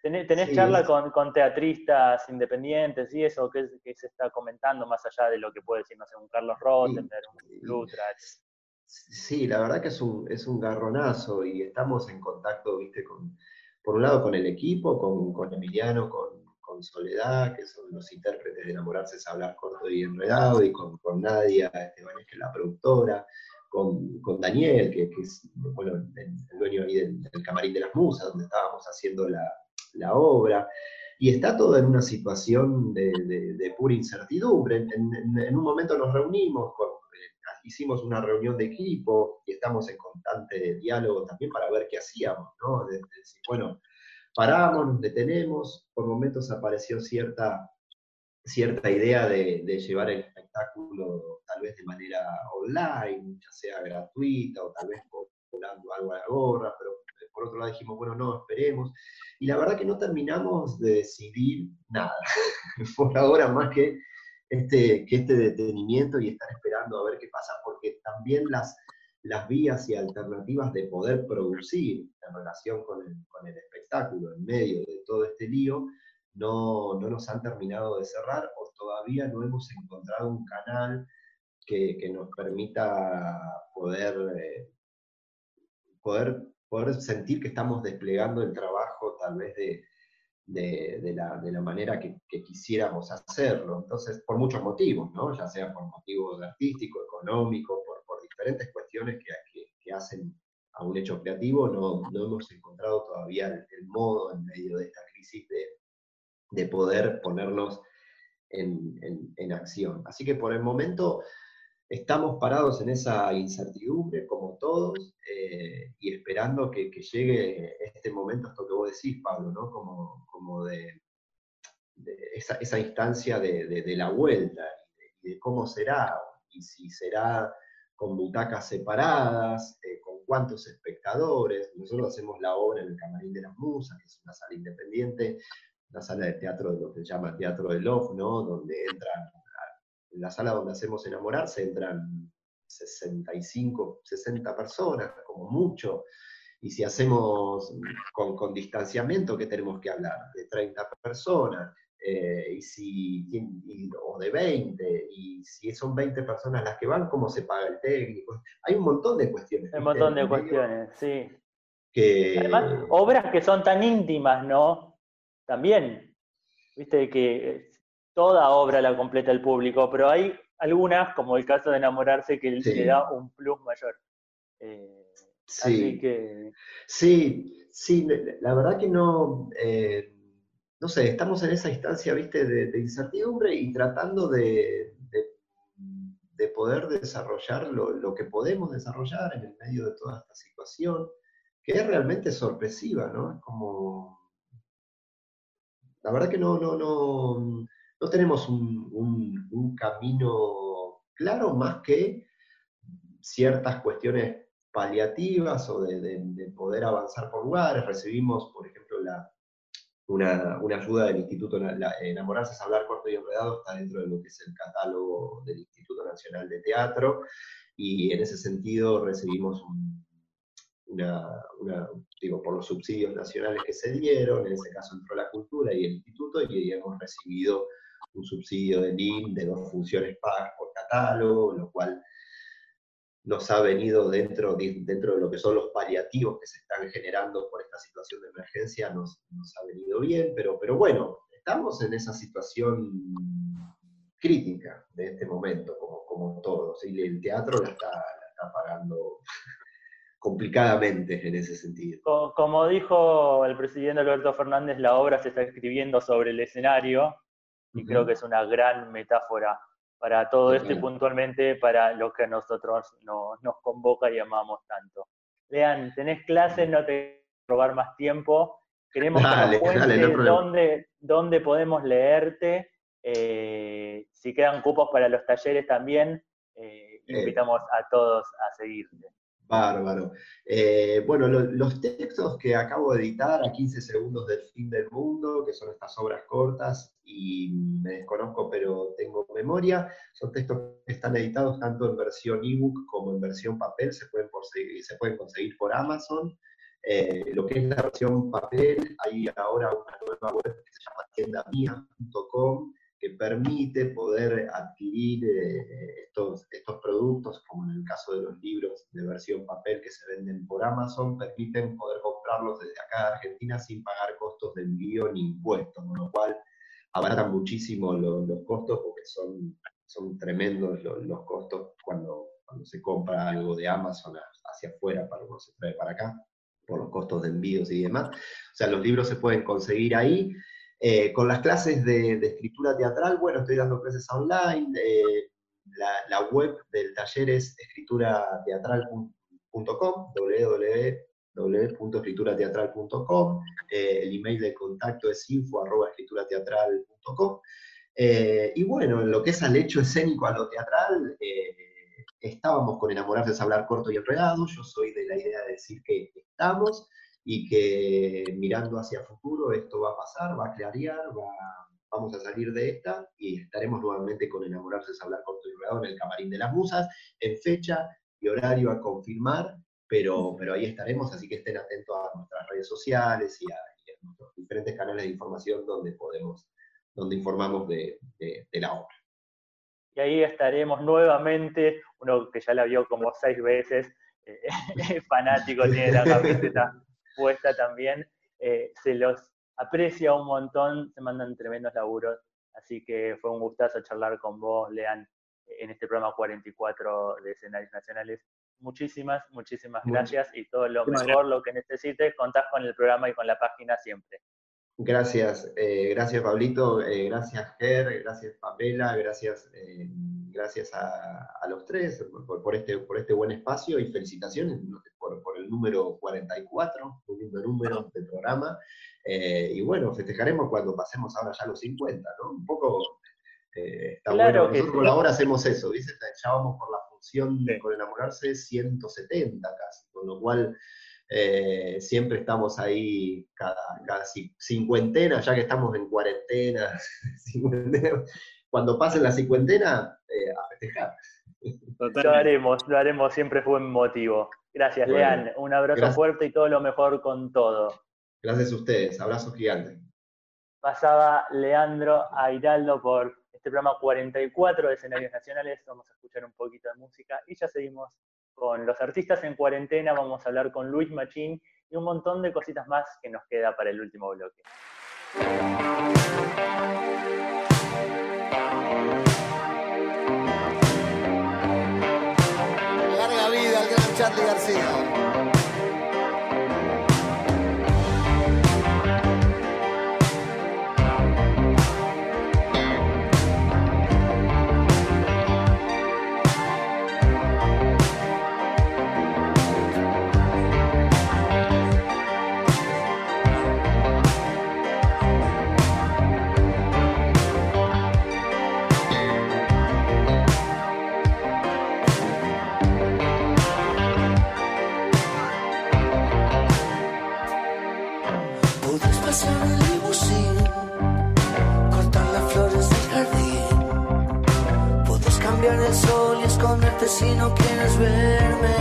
¿Tenés, charla con, teatristas independientes y eso? ¿Qué, se está comentando más allá de lo que puede decir, no sé, un Carlos Rottenberg, un Lutra? Sí, la verdad que es un, es un garronazo y estamos en contacto, viste, con, por un lado con el equipo, con, Emiliano, con, Soledad, que son los intérpretes de Enamorarse es hablar corto y enredado, y con, con Nadia Esteban, que es la productora, con, Daniel, que, es bueno, el, dueño ahí del, Camarín de las Musas, donde estábamos haciendo la, obra. Y está todo en una situación de, pura incertidumbre. En, un momento nos reunimos, eh, hicimos una reunión de equipo y estamos en constante diálogo también para ver qué hacíamos, ¿no? bueno, paramos, nos detenemos, por momentos apareció cierta cierta idea de, llevar el espectáculo tal vez de manera online, ya sea gratuita o tal vez volando algo a la gorra, pero por otro lado dijimos, bueno, no, esperemos. Y la verdad que no terminamos de decidir nada, por ahora más que este, que este detenimiento y estar esperando a ver qué pasa, porque también las, las vías y alternativas de poder producir en relación con el, con el espectáculo en medio de todo este lío, no, nos han terminado de cerrar o todavía no hemos encontrado un canal que, nos permita poder, eh, poder, poder sentir que estamos desplegando el trabajo tal vez de, de, la, manera que, quisiéramos hacerlo. Entonces, por muchos motivos, ¿no? ya sea por motivos artísticos, económicos, por, diferentes cuestiones que, hacen a un hecho creativo, no, hemos encontrado todavía el, modo en medio de esta crisis de, de poder ponernos en, acción. Así que por el momento estamos parados en esa incertidumbre, como todos, eh, y esperando que, llegue este momento, esto que vos decís, Pablo, ¿no? Como, como de, esa, instancia de, la vuelta, y de, cómo será, y si será con butacas separadas, eh, con cuántos espectadores. Nosotros hacemos la obra en el Camarín de las Musas, que es una sala independiente, la sala de teatro de lo que se llama teatro de love, ¿no? Donde entran, en la sala donde hacemos enamorarse, entran 65, 60 personas, como mucho. Y si hacemos con, con distanciamiento, ¿qué tenemos que hablar? De 30 personas. Eh, y si, o de 20, y si son 20 personas las que van, ¿cómo se paga el técnico? Hay un montón de cuestiones. Un montón de cuestiones, sí. Que... Además, obras que son tan íntimas, ¿no? también, viste que toda obra la completa el público, pero hay algunas, como el caso de enamorarse, que le da un plus mayor. Eh, sí. que... sí, sí, la verdad que no, eh, no sé, estamos en esa instancia, viste, de, incertidumbre y tratando de, de, poder desarrollar lo, lo, que podemos desarrollar en el medio de toda esta situación, que es realmente sorpresiva, ¿no? Es como la verdad que no, no, no, no tenemos un, camino claro más que ciertas cuestiones paliativas o de, poder avanzar por lugares. Recibimos, por ejemplo, la, una, ayuda del Instituto Enamorarse es hablar corto y enredado, está dentro de lo que es el catálogo del Instituto Nacional de Teatro, y en ese sentido recibimos un, una, digo, por los subsidios nacionales que se dieron, en ese caso entró la cultura y el instituto, y hemos recibido un subsidio del IN de dos funciones pagas por catálogo, lo cual nos ha venido dentro, dentro de lo que son los paliativos que se están generando por esta situación de emergencia, nos, ha venido bien, pero, pero bueno, estamos en esa situación crítica de este momento, como, como todos, y el teatro la está, la está pagando complicadamente en ese sentido. Como dijo el presidente Alberto Fernández, la obra se está escribiendo sobre el escenario y creo que es una gran metáfora para todo esto y puntualmente para lo que a nosotros nos convoca y amamos tanto. Lean, tenés clases, no te robar más tiempo. Queremos que nos dónde, podemos leerte. Eh, si quedan cupos para los talleres también, eh, invitamos a todos a seguirte. Bárbaro. Eh, bueno, los textos que acabo de editar a 15 segundos del fin del mundo, que son estas obras cortas y me desconozco pero tengo memoria, son textos que están editados tanto en versión ebook como en versión papel, se pueden, conseguir, se pueden conseguir por Amazon. Eh, lo que es la versión papel, hay ahora una nueva web que se llama tiendamia.com que permite poder adquirir eh, estos, estos productos, como en el caso de los libros de versión papel que se venden por Amazon, permiten poder comprarlos desde acá de Argentina sin pagar costos de envío ni impuestos, con lo cual abaratan muchísimo los, costos porque son, son tremendos los, costos cuando, cuando se compra algo de Amazon hacia afuera para uno se trae para acá, por los costos de envíos y demás. O sea, los libros se pueden conseguir ahí. Eh, con las clases de, escritura teatral, bueno, estoy dando clases online. Eh, la, web del taller es escriturateatral.com, www.escriturateatral.com. Eh, el email de contacto es info.escriturateatral.com. y bueno, en lo que es al hecho escénico, a lo teatral, estábamos con Enamorarse es hablar corto y enredado. Yo soy de la idea de decir que estamos y que mirando hacia futuro esto va a pasar, va a clarear, vamos a salir de esta y estaremos nuevamente con Enamorarse es hablar corto y en el Camarín de las Musas, en fecha y horario a confirmar, pero, pero ahí estaremos, así que estén atentos a nuestras redes sociales y a, nuestros diferentes canales de información donde podemos, donde informamos de, la obra. Y ahí estaremos nuevamente, uno que ya la vio como seis veces, eh, fanático, tiene la camiseta también, eh, se los aprecia un montón, se mandan tremendos laburos, así que fue un gustazo charlar con vos, Lean, en este programa 44 de escenarios nacionales. Muchísimas, muchísimas gracias y todo lo mejor, lo que necesites, contás con el programa y con la página siempre. Gracias, eh, gracias Pablito, eh, gracias Ger, gracias Pamela, gracias, gracias a, los tres por, este, por este buen espacio y felicitaciones por, el número 44, un lindo número del programa. Eh, y bueno, festejaremos cuando pasemos ahora ya los 50, ¿no? Un poco eh, está bueno. Nosotros ahora hacemos eso, ¿viste? Ya vamos por la función de con enamorarse 170 casi, con lo cual eh, siempre estamos ahí cada, cada cincuentena, ya que estamos en cuarentena, cuando pasen la cincuentena, a festejar. Lo haremos, lo haremos, siempre fue un motivo. Gracias, Lean. Un abrazo fuerte y todo lo mejor con todo. Gracias a ustedes. Abrazo gigante. Pasaba Leandro Airaldo por este programa 44 de escenarios nacionales. Vamos a escuchar un poquito de música y ya seguimos con los artistas en cuarentena. Vamos a hablar con Luis Machín y un montón de cositas más que nos queda para el último bloque. Charlie García. Si no quieres verme.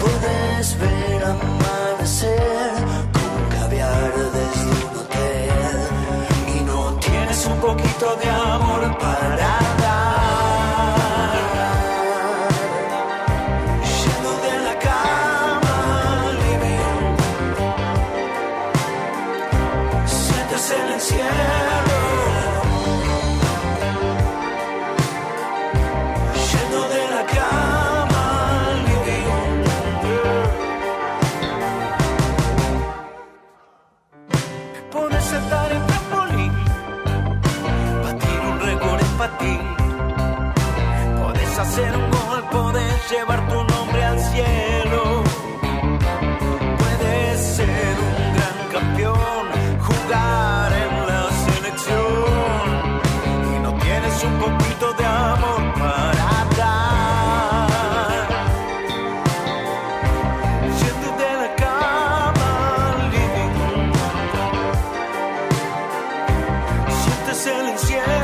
Puedes ver amanecer con caviar desde un hotel y no tienes un poquito de amor para sientes el.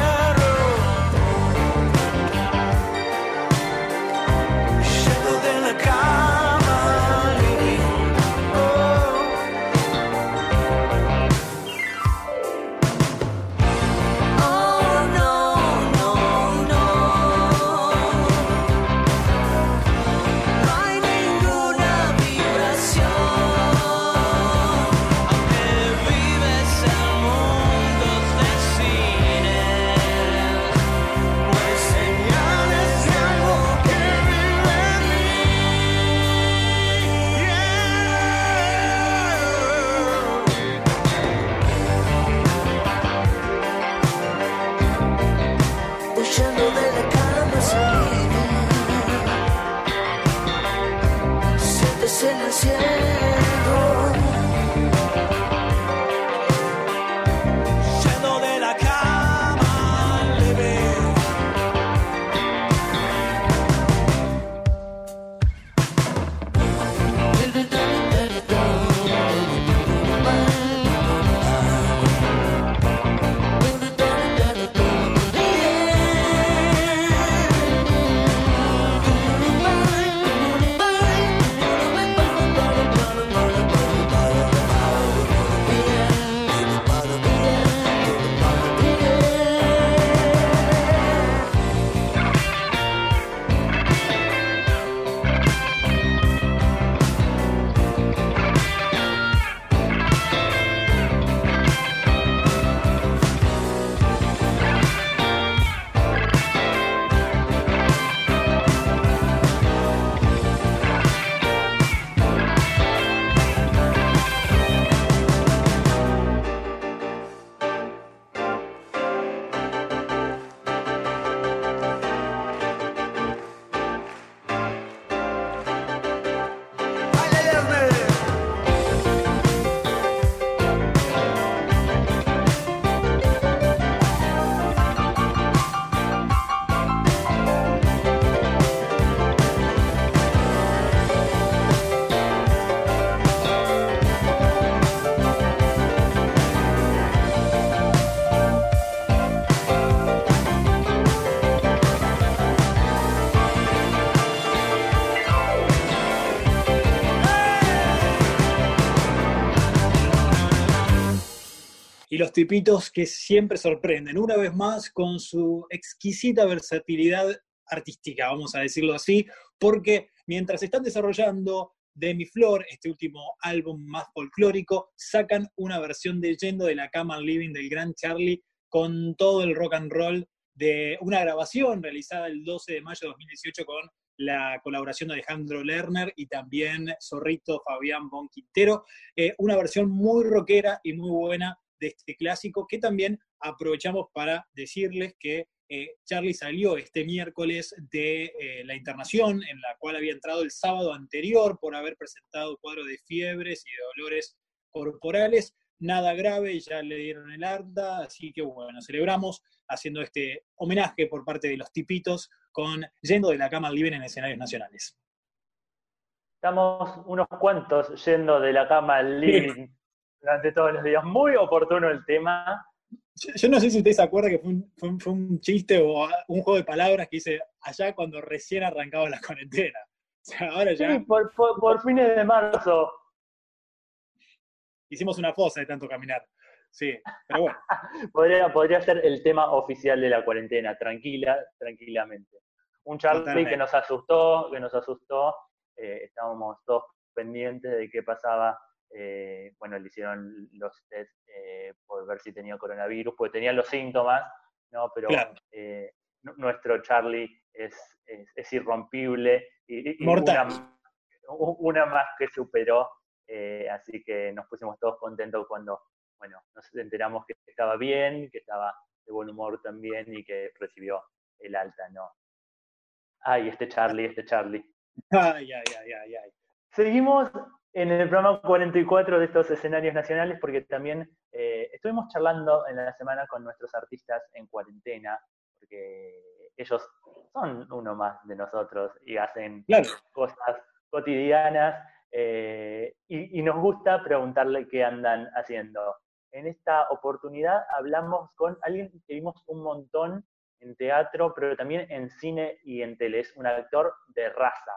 Tipitos que siempre sorprenden, una vez más con su exquisita versatilidad artística, vamos a decirlo así, porque mientras están desarrollando Demi Flor, este último álbum más folclórico, sacan una versión de Yendo de la Cama Living del Gran Charlie con todo el rock and roll de una grabación realizada el 12 de mayo de 2018 con la colaboración de Alejandro Lerner y también Zorrito Fabián Bon Quintero. Eh, una versión muy rockera y muy buena de este clásico que también aprovechamos para decirles que eh, Charlie salió este miércoles de eh, la internación en la cual había entrado el sábado anterior por haber presentado cuadro de fiebres y de dolores corporales. Nada grave, ya le dieron el alta, así que bueno, celebramos haciendo este homenaje por parte de los tipitos con Yendo de la Cama al Living en escenarios nacionales. Estamos unos cuantos yendo de la cama al living durante todos los días. Muy oportuno el tema. Yo, yo no sé si ustedes se acuerdan que fue un, fue, un, fue un, chiste o un juego de palabras que hice allá cuando recién arrancaba la cuarentena. O sea, ahora ya. Sí, por, por, por fines de marzo. Hicimos una fosa de tanto caminar. Sí, pero bueno. podría, podría ser el tema oficial de la cuarentena, tranquila, tranquilamente. Un Charlie Totalmente. que nos asustó, que nos asustó. Eh, estábamos todos pendientes de qué pasaba eh, bueno, le hicieron los test eh, por ver si tenía coronavirus, porque tenía los síntomas, ¿no? Pero Claro. eh, nu- nuestro Charlie es, es, es irrompible y, y Mortal. Una, una más que superó, eh, así que nos pusimos todos contentos cuando, bueno, nos enteramos que estaba bien, que estaba de buen humor también y que recibió el alta, ¿no? Ay, este Charlie, este Charlie. Ay, ay, ay, ay, ay. Seguimos en el programa 44 de estos escenarios nacionales porque también eh, estuvimos charlando en la semana con nuestros artistas en cuarentena, porque ellos son uno más de nosotros y hacen cosas cotidianas eh, y, y nos gusta preguntarle qué andan haciendo. En esta oportunidad hablamos con alguien que vimos un montón en teatro, pero también en cine y en tele. Es un actor de raza.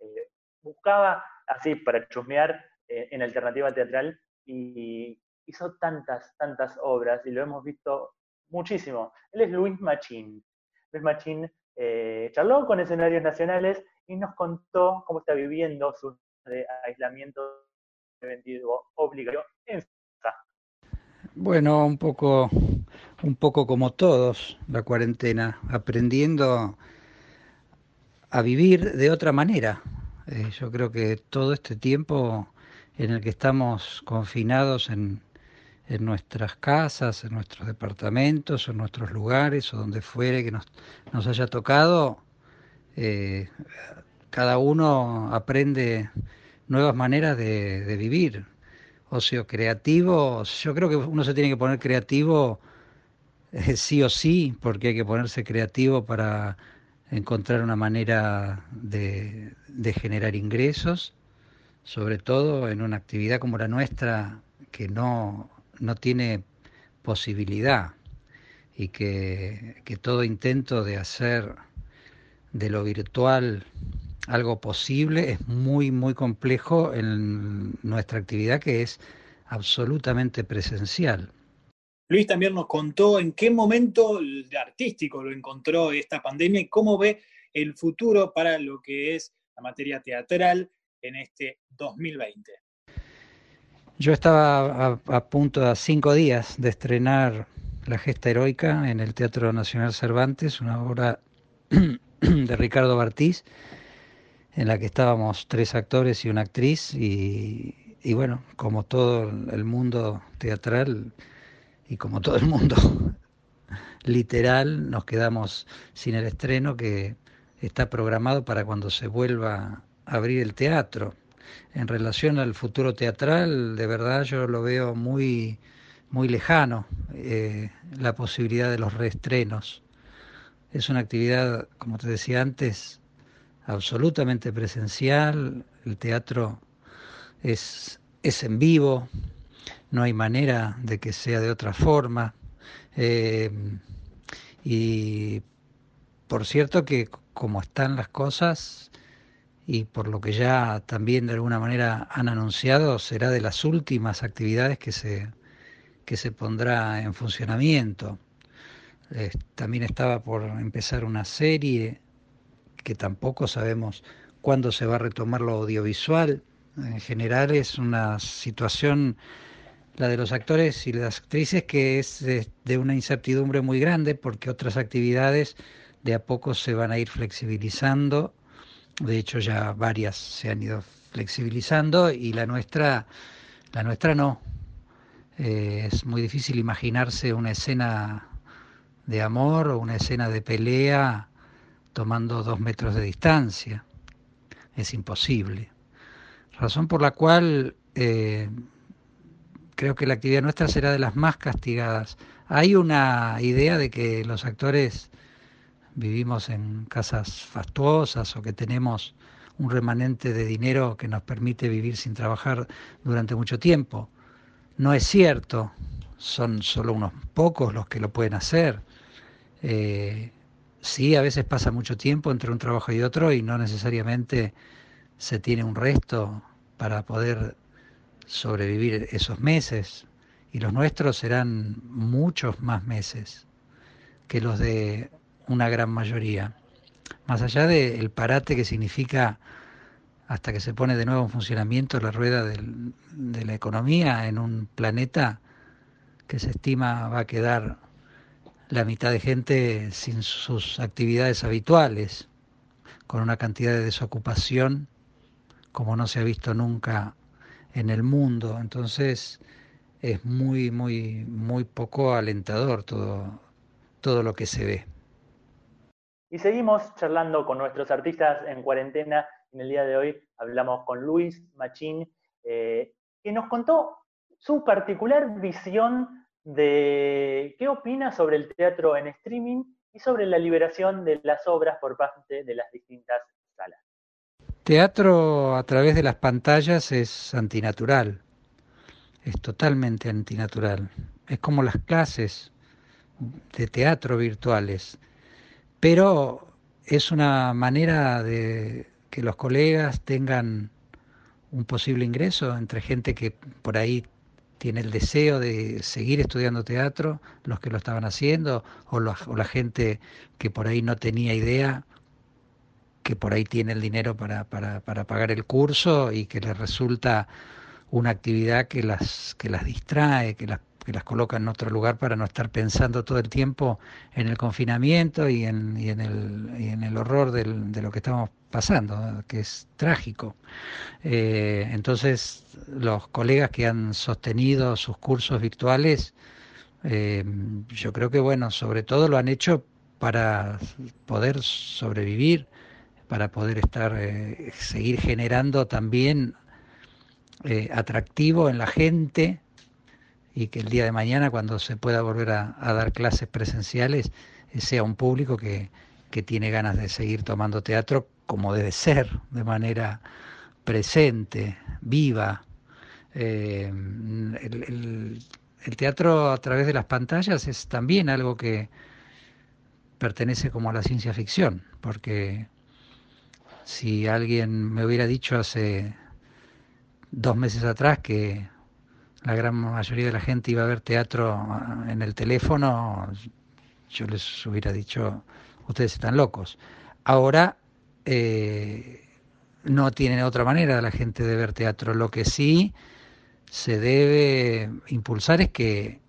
Eh, buscaba así para chusmear eh, en alternativa teatral y hizo tantas, tantas obras y lo hemos visto muchísimo. Él es Luis Machín. Luis Machín eh, charló con escenarios nacionales y nos contó cómo está viviendo su aislamiento preventivo obligatorio en bueno, un poco, un poco como todos, la cuarentena, aprendiendo a vivir de otra manera. Eh, yo creo que todo este tiempo en el que estamos confinados en, en nuestras casas, en nuestros departamentos, en nuestros lugares o donde fuere que nos, nos haya tocado, eh, cada uno aprende nuevas maneras de, de vivir. Ocio creativo, yo creo que uno se tiene que poner creativo eh, sí o sí, porque hay que ponerse creativo para encontrar una manera de, generar ingresos, sobre todo en una actividad como la nuestra que no, no tiene posibilidad y que, que todo intento de hacer de lo virtual algo posible, es muy, muy complejo en nuestra actividad que es absolutamente presencial. Luis también nos contó en qué momento artístico lo encontró esta pandemia y cómo ve el futuro para lo que es la materia teatral en este 2020. Yo estaba a, a punto de cinco días de estrenar La Gesta Heroica en el Teatro Nacional Cervantes, una obra de Ricardo Bartiz, en la que estábamos tres actores y una actriz y bueno, como todo el mundo teatral y como todo el mundo literal, nos quedamos sin el estreno que está programado para cuando se vuelva a abrir el teatro. En relación al futuro teatral, de verdad yo lo veo muy, muy lejano, eh, la posibilidad de los reestrenos. Es una actividad, como te decía antes, absolutamente presencial, el teatro es, es en vivo, no hay manera de que sea de otra forma. Eh, y por cierto que como están las cosas y por lo que ya también de alguna manera han anunciado, será de las últimas actividades que se, que se pondrá en funcionamiento. Eh, también estaba por empezar una serie que tampoco sabemos cuándo se va a retomar lo audiovisual. En general es una situación, la de los actores y las actrices, que es de una incertidumbre muy grande porque otras actividades de a poco se van a ir flexibilizando. De hecho ya varias se han ido flexibilizando y la nuestra, la nuestra no. Eh, es muy difícil imaginarse una escena de amor o una escena de pelea tomando dos metros de distancia. Es imposible. Razón por la cual eh, creo que la actividad nuestra será de las más castigadas. Hay una idea de que los actores vivimos en casas fastuosas o que tenemos un remanente de dinero que nos permite vivir sin trabajar durante mucho tiempo. No es cierto, son solo unos pocos los que lo pueden hacer. Eh, Sí, a veces pasa mucho tiempo entre un trabajo y otro y no necesariamente se tiene un resto para poder sobrevivir esos meses. Y los nuestros serán muchos más meses que los de una gran mayoría. Más allá del parate que significa hasta que se pone de nuevo en funcionamiento la rueda del, de la economía en un planeta que se estima va a quedar la mitad de gente sin sus actividades habituales, con una cantidad de desocupación como no se ha visto nunca en el mundo. Entonces es muy, muy, muy poco alentador todo, todo lo que se ve. Y seguimos charlando con nuestros artistas en cuarentena. En el día de hoy hablamos con Luis Machín, eh, que nos contó su particular visión de qué opina sobre el teatro en streaming y sobre la liberación de las obras por parte de las distintas. Teatro a través de las pantallas es antinatural, es totalmente antinatural. Es como las clases de teatro virtuales, pero es una manera de que los colegas tengan un posible ingreso entre gente que por ahí tiene el deseo de seguir estudiando teatro, los que lo estaban haciendo, o, la gente que por ahí no tenía idea, que por ahí tiene el dinero para, para, para pagar el curso y que les resulta una actividad que las, que las distrae, que las que las coloca en otro lugar para no estar pensando todo el tiempo en el confinamiento y en, y en, el, y en el, horror del, de lo que estamos pasando, que es trágico. Eh, entonces, los colegas que han sostenido sus cursos virtuales, eh, yo creo que, bueno, sobre todo lo han hecho para poder sobrevivir, para poder estar, eh, seguir generando también eh, atractivo en la gente y que el día de mañana, cuando se pueda volver a, dar clases presenciales, eh, sea un público que, tiene ganas de seguir tomando teatro como debe ser, de manera presente, viva. El, teatro a través de las pantallas es también algo que pertenece como a la ciencia ficción, porque si alguien me hubiera dicho hace dos meses atrás que la gran mayoría de la gente iba a ver teatro ah, en el teléfono, yo les hubiera dicho, ustedes están locos. Ahora eh, no tienen otra manera la gente de ver teatro. Lo que sí se debe impulsar es que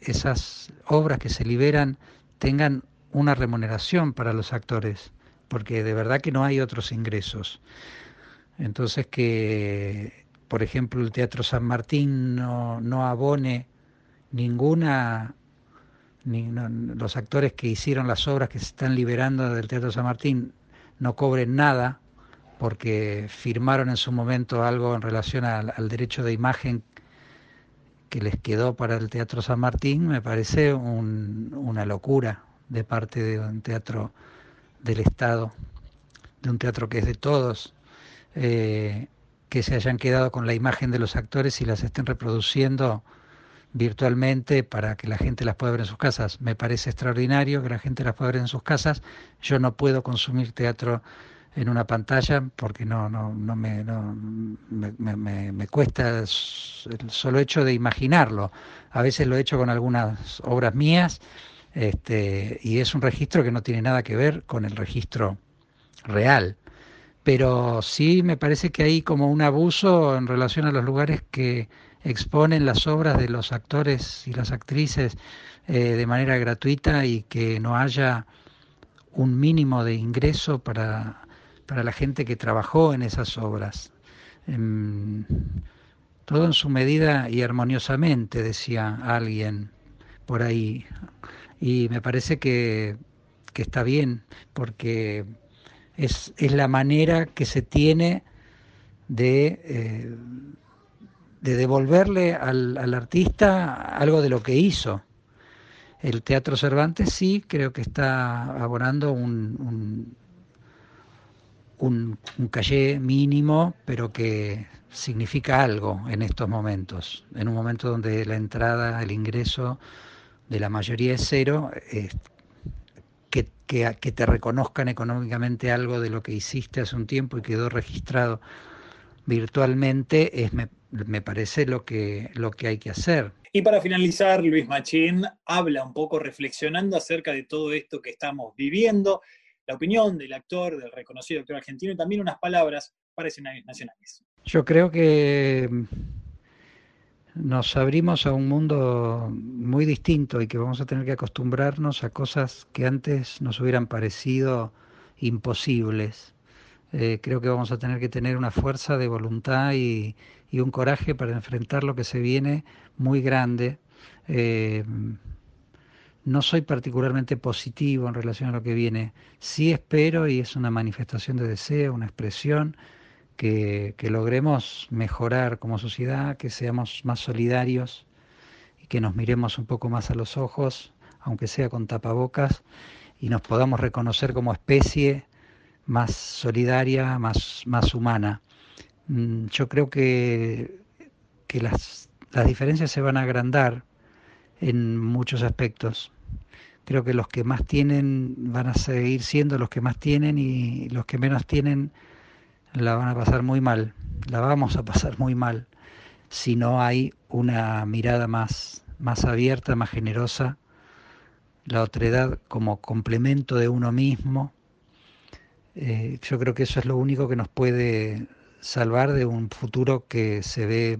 esas obras que se liberan tengan una remuneración para los actores, porque de verdad que no hay otros ingresos. Entonces que por ejemplo, el Teatro San Martín no, abone ninguna, los actores que hicieron las obras que se están liberando del Teatro San Martín no cobren nada porque firmaron en su momento algo en relación al, derecho de imagen que les quedó para el Teatro San Martín, me parece una locura de parte de un teatro del Estado, de un teatro que es de todos. Eh, que se hayan quedado con la imagen de los actores y las estén reproduciendo virtualmente para que la gente las pueda ver en sus casas. Me parece extraordinario que la gente las pueda ver en sus casas. Yo no puedo consumir teatro en una pantalla porque no, no, no, me, no me, me, cuesta el solo hecho de imaginarlo. A veces lo he hecho con algunas obras mías este, y es un registro que no tiene nada que ver con el registro real pero sí me parece que hay como un abuso en relación a los lugares que exponen las obras de los actores y las actrices eh, de manera gratuita y que no haya un mínimo de ingreso para, para la gente que trabajó en esas obras. Em, todo en su medida y armoniosamente, decía alguien por ahí. Y me parece que, que está bien, porque es, la manera que se tiene de, eh, de devolverle al, al, artista algo de lo que hizo. El Teatro Cervantes sí creo que está abonando un, un, un, calle mínimo, pero que significa algo en estos momentos. En un momento donde la entrada, el ingreso de la mayoría es cero, que, te reconozcan económicamente algo de lo que hiciste hace un tiempo y quedó registrado virtualmente, es, me, me parece lo que, lo que hay que hacer. Y para finalizar, Luis Machín habla un poco reflexionando acerca de todo esto que estamos viviendo, la opinión del actor, del reconocido actor argentino y también unas palabras para escenarios nacionales. Yo creo que nos abrimos a un mundo muy distinto y que vamos a tener que acostumbrarnos a cosas que antes nos hubieran parecido imposibles. Eh, creo que vamos a tener que tener una fuerza de voluntad y, un coraje para enfrentar lo que se viene muy grande. Eh, no soy particularmente positivo en relación a lo que viene. Sí espero, y es una manifestación de deseo, una expresión, que, logremos mejorar como sociedad, que seamos más solidarios y que nos miremos un poco más a los ojos, aunque sea con tapabocas, y nos podamos reconocer como especie más solidaria, más, más humana. Mm, yo creo que, que las, las diferencias se van a agrandar en muchos aspectos. Creo que los que más tienen van a seguir siendo los que más tienen y los que menos tienen la van a pasar muy mal, la vamos a pasar muy mal si no hay una mirada más, más abierta, más generosa, la otredad como complemento de uno mismo. Eh, yo creo que eso es lo único que nos puede salvar de un futuro que se ve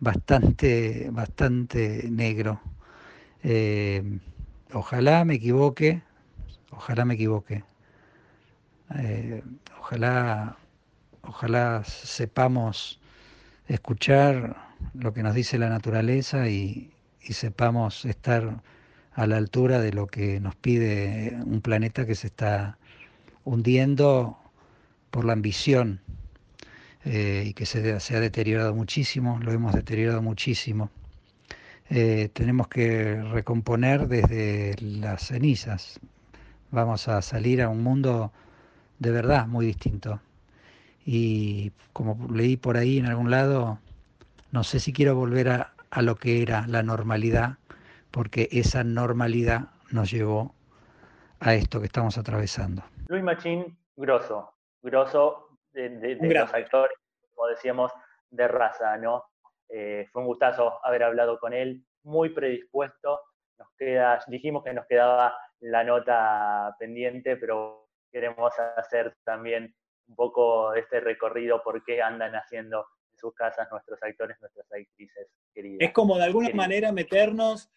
bastante, bastante negro. Eh, ojalá me equivoque, ojalá me equivoque. Eh, ojalá, ojalá sepamos escuchar lo que nos dice la naturaleza y, sepamos estar a la altura de lo que nos pide un planeta que se está hundiendo por la ambición eh, y que se, se, ha deteriorado muchísimo, lo hemos deteriorado muchísimo. Eh, tenemos que recomponer desde las cenizas. Vamos a salir a un mundo de verdad muy distinto. Y como leí por ahí en algún lado, no sé si quiero volver a, a lo que era la normalidad, porque esa normalidad nos llevó a esto que estamos atravesando. Luis Machín, grosso, grosso de, de, de los actores, como decíamos, de raza, ¿no? Eh, fue un gustazo haber hablado con él, muy predispuesto. Nos queda, dijimos que nos quedaba la nota pendiente, pero queremos hacer también un poco de este recorrido por qué andan haciendo en sus casas nuestros actores, nuestras actrices queridas. Es como de alguna queridas. manera meternos,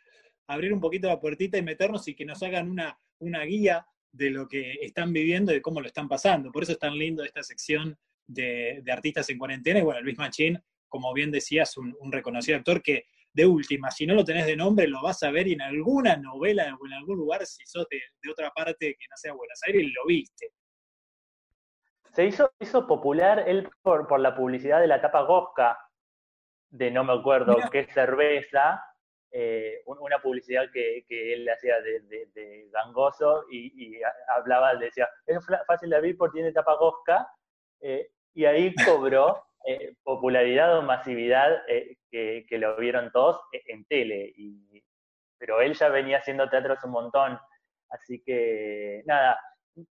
abrir un poquito la puertita y meternos y que nos hagan una, una guía de lo que están viviendo y de cómo lo están pasando. Por eso es tan lindo esta sección de, de artistas en cuarentena. Y bueno, Luis Machín, como bien decías, un, un, reconocido actor que de última, si no lo tenés de nombre, lo vas a ver en alguna novela o en algún lugar, si sos de, de otra parte que no sea Buenos Aires, lo viste. Se hizo, hizo popular él por, por, la publicidad de la tapa Gosca, de no me acuerdo Mira. qué cerveza, eh, una publicidad que, que, él hacía de, de, de gangoso y, y, hablaba, decía, es fácil de abrir porque tiene tapa Gosca, eh, y ahí cobró eh, popularidad o masividad eh, que, que, lo vieron todos en tele. Y, pero él ya venía haciendo teatros un montón. Así que, nada,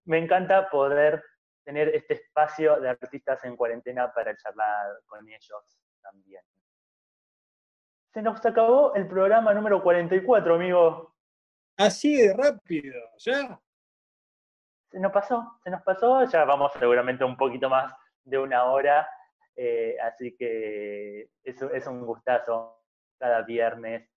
me encanta poder tener este espacio de artistas en cuarentena para charlar con ellos también. Se nos acabó el programa número 44, amigo. Así de rápido, ¿ya? Se nos pasó, se nos pasó, ya vamos seguramente un poquito más de una hora, eh, así que es, es, un gustazo cada viernes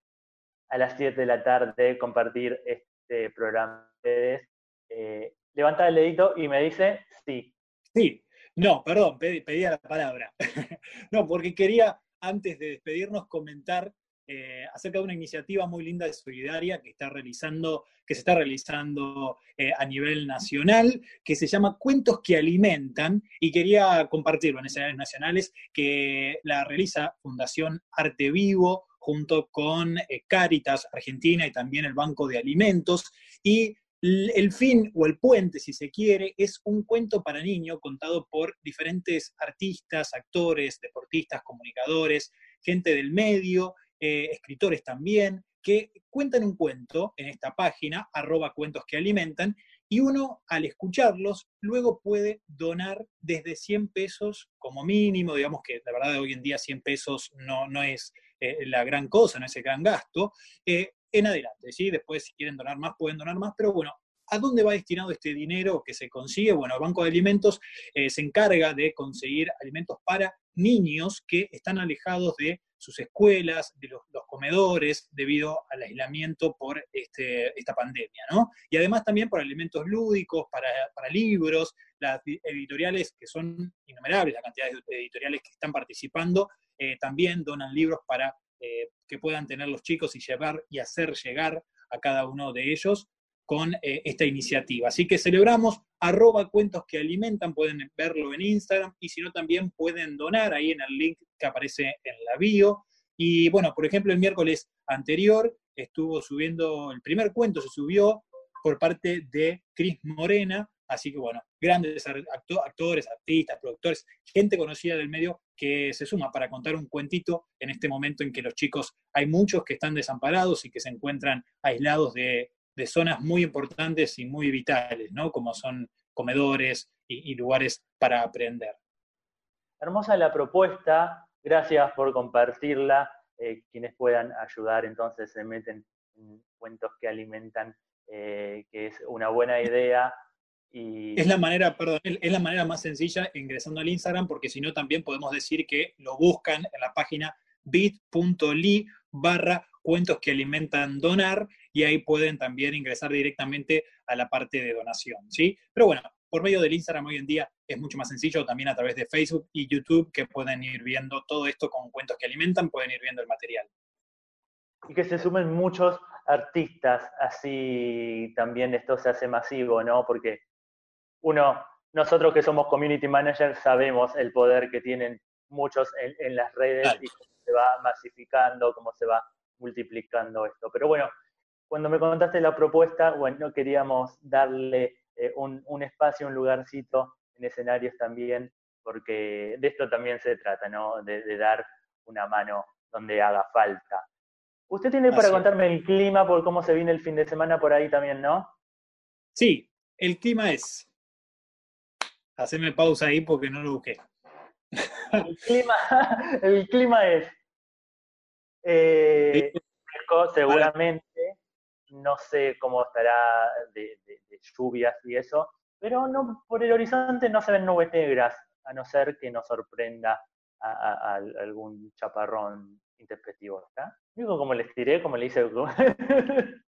a las 7 de la tarde compartir este programa ustedes. Eh, levanta el dedito y me dice sí. Sí, no, perdón, pedí, pedía la palabra. no, porque quería, antes de despedirnos, comentar eh, acerca de una iniciativa muy linda de solidaria que está realizando, que se está realizando eh, a nivel nacional, que se llama Cuentos que alimentan, y quería compartirlo en escenarios nacionales, que la realiza Fundación Arte Vivo junto con eh, Cáritas Argentina y también el Banco de Alimentos, y el fin o el puente, si se quiere, es un cuento para niño contado por diferentes artistas, actores, deportistas, comunicadores, gente del medio, eh, escritores también, que cuentan un cuento en esta página, arroba cuentos que alimentan, y uno al escucharlos luego puede donar desde 100 pesos como mínimo, digamos que la verdad hoy en día 100 pesos no, no es eh, la gran cosa, no es el gran gasto, eh, en adelante, ¿sí? Después si quieren donar más pueden donar más, pero bueno, ¿A dónde va destinado este dinero que se consigue? Bueno, el Banco de Alimentos eh, se encarga de conseguir alimentos para niños que están alejados de sus escuelas, de los, comedores, debido al aislamiento por este, esta pandemia, ¿no? Y además también por alimentos lúdicos, para, para libros, las editoriales que son innumerables, la cantidad de editoriales que están participando, eh, también donan libros para eh, que puedan tener los chicos y llevar y hacer llegar a cada uno de ellos con eh, esta iniciativa. Así que celebramos arroba cuentos que alimentan, pueden verlo en Instagram y si no también pueden donar ahí en el link que aparece en la bio. Y bueno, por ejemplo, el miércoles anterior estuvo subiendo, el primer cuento se subió por parte de Cris Morena, así que bueno, grandes actores, artistas, productores, gente conocida del medio que se suma para contar un cuentito en este momento en que los chicos, hay muchos que están desamparados y que se encuentran aislados de, zonas muy importantes y muy vitales, ¿no? Como son comedores y, lugares para aprender. Hermosa la propuesta, gracias por compartirla. Eh, quienes puedan ayudar, entonces se meten en cuentos que alimentan, eh, que es una buena idea. Y... Es la manera, perdón, es la manera más sencilla ingresando al Instagram, porque si no también podemos decir que lo buscan en la página bit.ly barra cuentos que alimentan donar y ahí pueden también ingresar directamente a la parte de donación, ¿sí? Pero bueno, por medio del Instagram hoy en día es mucho más sencillo, también a través de Facebook y YouTube, que pueden ir viendo todo esto con cuentos que alimentan, pueden ir viendo el material. Y que se sumen muchos artistas, así también esto se hace masivo, ¿no? Porque uno, nosotros que somos community managers sabemos el poder que tienen muchos en, las redes y cómo se va masificando, cómo se va multiplicando esto. Pero bueno, cuando me contaste la propuesta, bueno, queríamos darle eh, un, espacio, un lugarcito en escenarios también, porque de esto también se trata, ¿no? De, dar una mano donde haga falta. Usted tiene para contarme el clima por cómo se viene el fin de semana por ahí también, ¿no? Sí, el clima es. Haceme pausa ahí porque no lo busqué. El clima, el clima es. Eh, seguramente no sé cómo estará de, lluvias y eso, pero no, por el horizonte no se ven nubes negras, a no ser que nos sorprenda a, algún chaparrón interpretativo. ¿está? Digo, como les tiré, como le hice.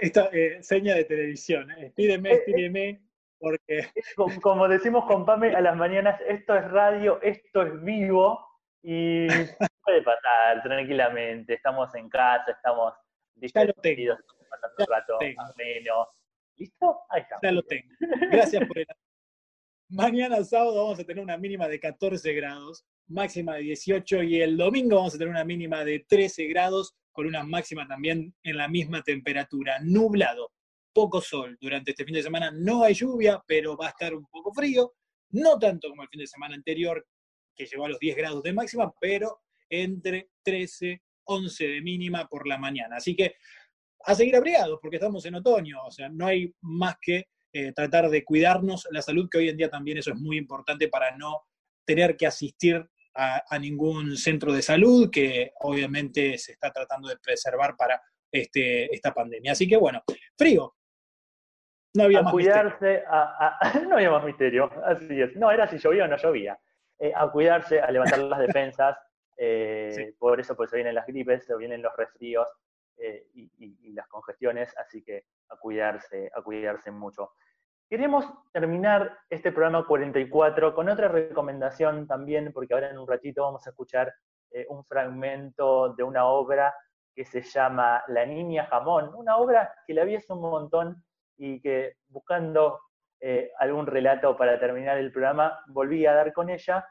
Esta eh, seña de televisión, ¿eh? estíreme, estíreme, porque... Como, decimos con Pame a las mañanas, esto es radio, esto es vivo, y puede pasar tranquilamente, estamos en casa, estamos ya lo tengo. ¿Listo? Ahí está. Ya lo tengo. Gracias por el... Mañana sábado vamos a tener una mínima de 14 grados, máxima de 18 y el domingo vamos a tener una mínima de 13 grados con una máxima también en la misma temperatura. Nublado, poco sol. Durante este fin de semana no hay lluvia, pero va a estar un poco frío. No tanto como el fin de semana anterior, que llegó a los 10 grados de máxima, pero entre 13, 11 de mínima por la mañana. Así que a seguir abrigados, porque estamos en otoño, o sea, no hay más que eh, tratar de cuidarnos la salud, que hoy en día también eso es muy importante para no tener que asistir a, ningún centro de salud, que obviamente se está tratando de preservar para este, esta pandemia. Así que bueno, frío. No había más cuidarse, no había más misterio, así es. No, era si llovía o no llovía. Eh, a cuidarse, a levantar las defensas, eh, por eso pues se vienen las gripes, se vienen los resfríos eh, y, las congestiones, así que a cuidarse, a cuidarse mucho. Queremos terminar este programa 44 con otra recomendación también, porque ahora en un ratito vamos a escuchar un fragmento de una obra que se llama La Niña Jamón, una obra que la vi hace un montón y que buscando algún relato para terminar el programa volví a dar con ella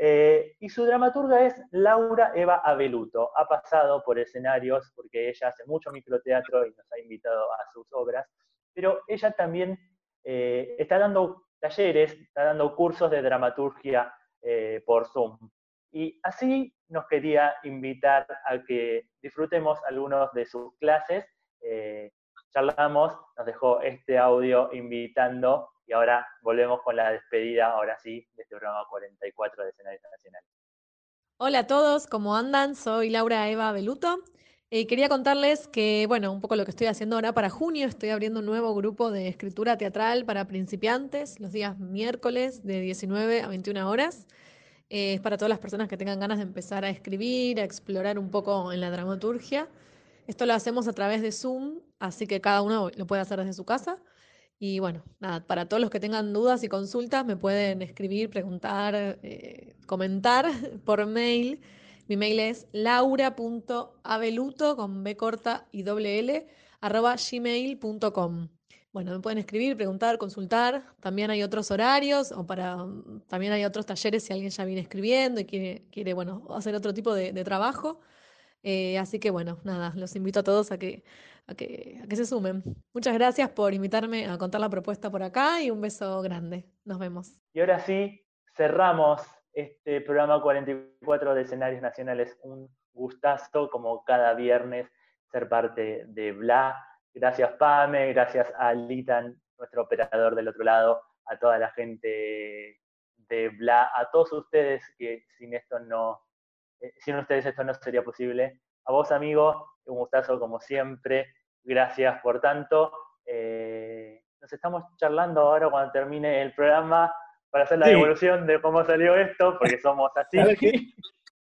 eh, y su dramaturga es Laura Eva Abeluto. Ha pasado por escenarios porque ella hace mucho microteatro y nos ha invitado a sus obras, pero ella también eh, está dando talleres, está dando cursos de dramaturgia eh, por Zoom. Y así nos quería invitar a que disfrutemos algunos de sus clases. Charlamos, nos dejó este audio invitando y ahora volvemos con la despedida, ahora sí, de este programa 44 de Escenarios Nacionales. Hola a todos, ¿cómo andan? Soy Laura Eva Beluto. Eh, quería contarles que, bueno, un poco lo que estoy haciendo ahora para junio, estoy abriendo un nuevo grupo de escritura teatral para principiantes los días miércoles de 19 a 21 horas. Eh, es para todas las personas que tengan ganas de empezar a escribir, a explorar un poco en la dramaturgia. Esto lo hacemos a través de Zoom, así que cada uno lo puede hacer desde su casa. Y bueno, nada, para todos los que tengan dudas y consultas me pueden escribir, preguntar, eh, comentar por mail Mi mail es laura.abeluto con B corta y doble L arroba gmail.com. Bueno, me pueden escribir, preguntar, consultar. También hay otros horarios o para también hay otros talleres si alguien ya viene escribiendo y quiere, quiere bueno, hacer otro tipo de trabajo. Eh, así que bueno, nada, los invito a todos a que, a que, a que se sumen. Muchas gracias por invitarme a contar la propuesta por acá y un beso grande. Nos vemos. Y ahora sí, cerramos este programa 44 de escenarios nacionales. Un gustazo, como cada viernes, ser parte de Bla. Gracias, Pame, gracias a Litan, nuestro operador del otro lado, a toda la gente de Bla, a todos ustedes que sin esto no, eh, sin ustedes esto no sería posible. A vos, amigo, un gustazo como siempre. Gracias por tanto. Eh, nos estamos charlando ahora cuando termine el programa para hacer la Sí. devolución de cómo salió esto, porque somos así.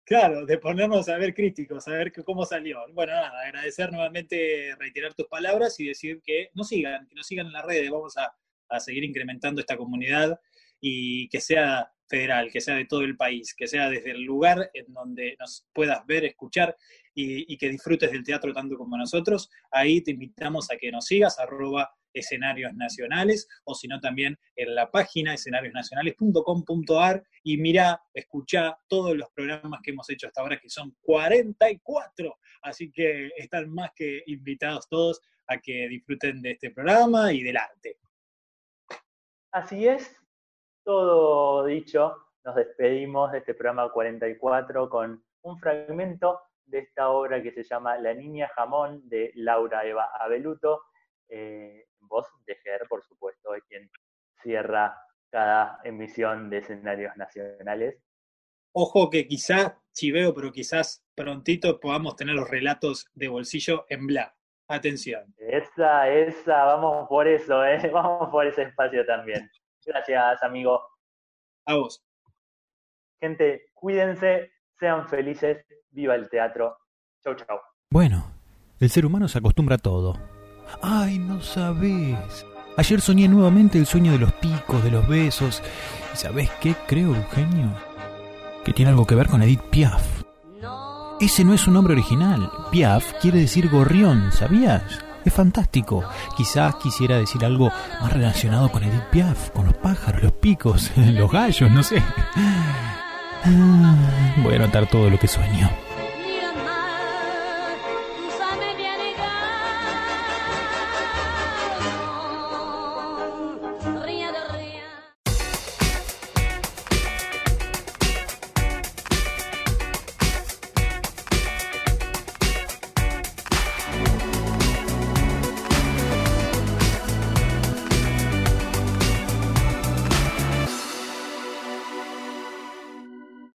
Claro, de ponernos a ver críticos, a ver que- cómo salió. Bueno, nada, agradecer nuevamente, reiterar tus palabras y decir que nos sigan, que nos sigan en las redes. Vamos a, a seguir incrementando esta comunidad y que sea federal, que sea de todo el país, que sea desde el lugar en donde nos puedas ver, escuchar y, que disfrutes del teatro tanto como nosotros. Ahí te invitamos a que nos sigas, arroba escenarios nacionales, o si no también en la página escenariosnacionales.com.ar y mira, escucha todos los programas que hemos hecho hasta ahora, que son 44. Así que están más que invitados todos a que disfruten de este programa y del arte. Así es, todo dicho, nos despedimos de este programa 44 con un fragmento de esta obra que se llama La Niña Jamón de Laura Eva Abeluto, eh, voz de Ger, por supuesto, de quien cierra cada emisión de escenarios nacionales. Ojo que quizás, chiveo, pero quizás prontito podamos tener los relatos de bolsillo en bla. Atención. Esa, esa, vamos por eso, ¿eh? vamos por ese espacio también. Gracias, amigo. A vos. Gente, cuídense, sean felices, viva el teatro. Chau, chau. Bueno, el ser humano se acostumbra a todo. Ay, no sabés. Ayer soñé nuevamente el sueño de los picos, de los besos. ¿Y sabés qué creo, Eugenio? Que tiene algo que ver con Edith Piaf. Ese no es un nombre original. Piaf quiere decir gorrión, ¿sabías? Es fantástico. Quizás quisiera decir algo más relacionado con Edith Piaf, con los pájaros, los picos, los gallos, no sé. Ah, Voy a anotar todo lo que sueño.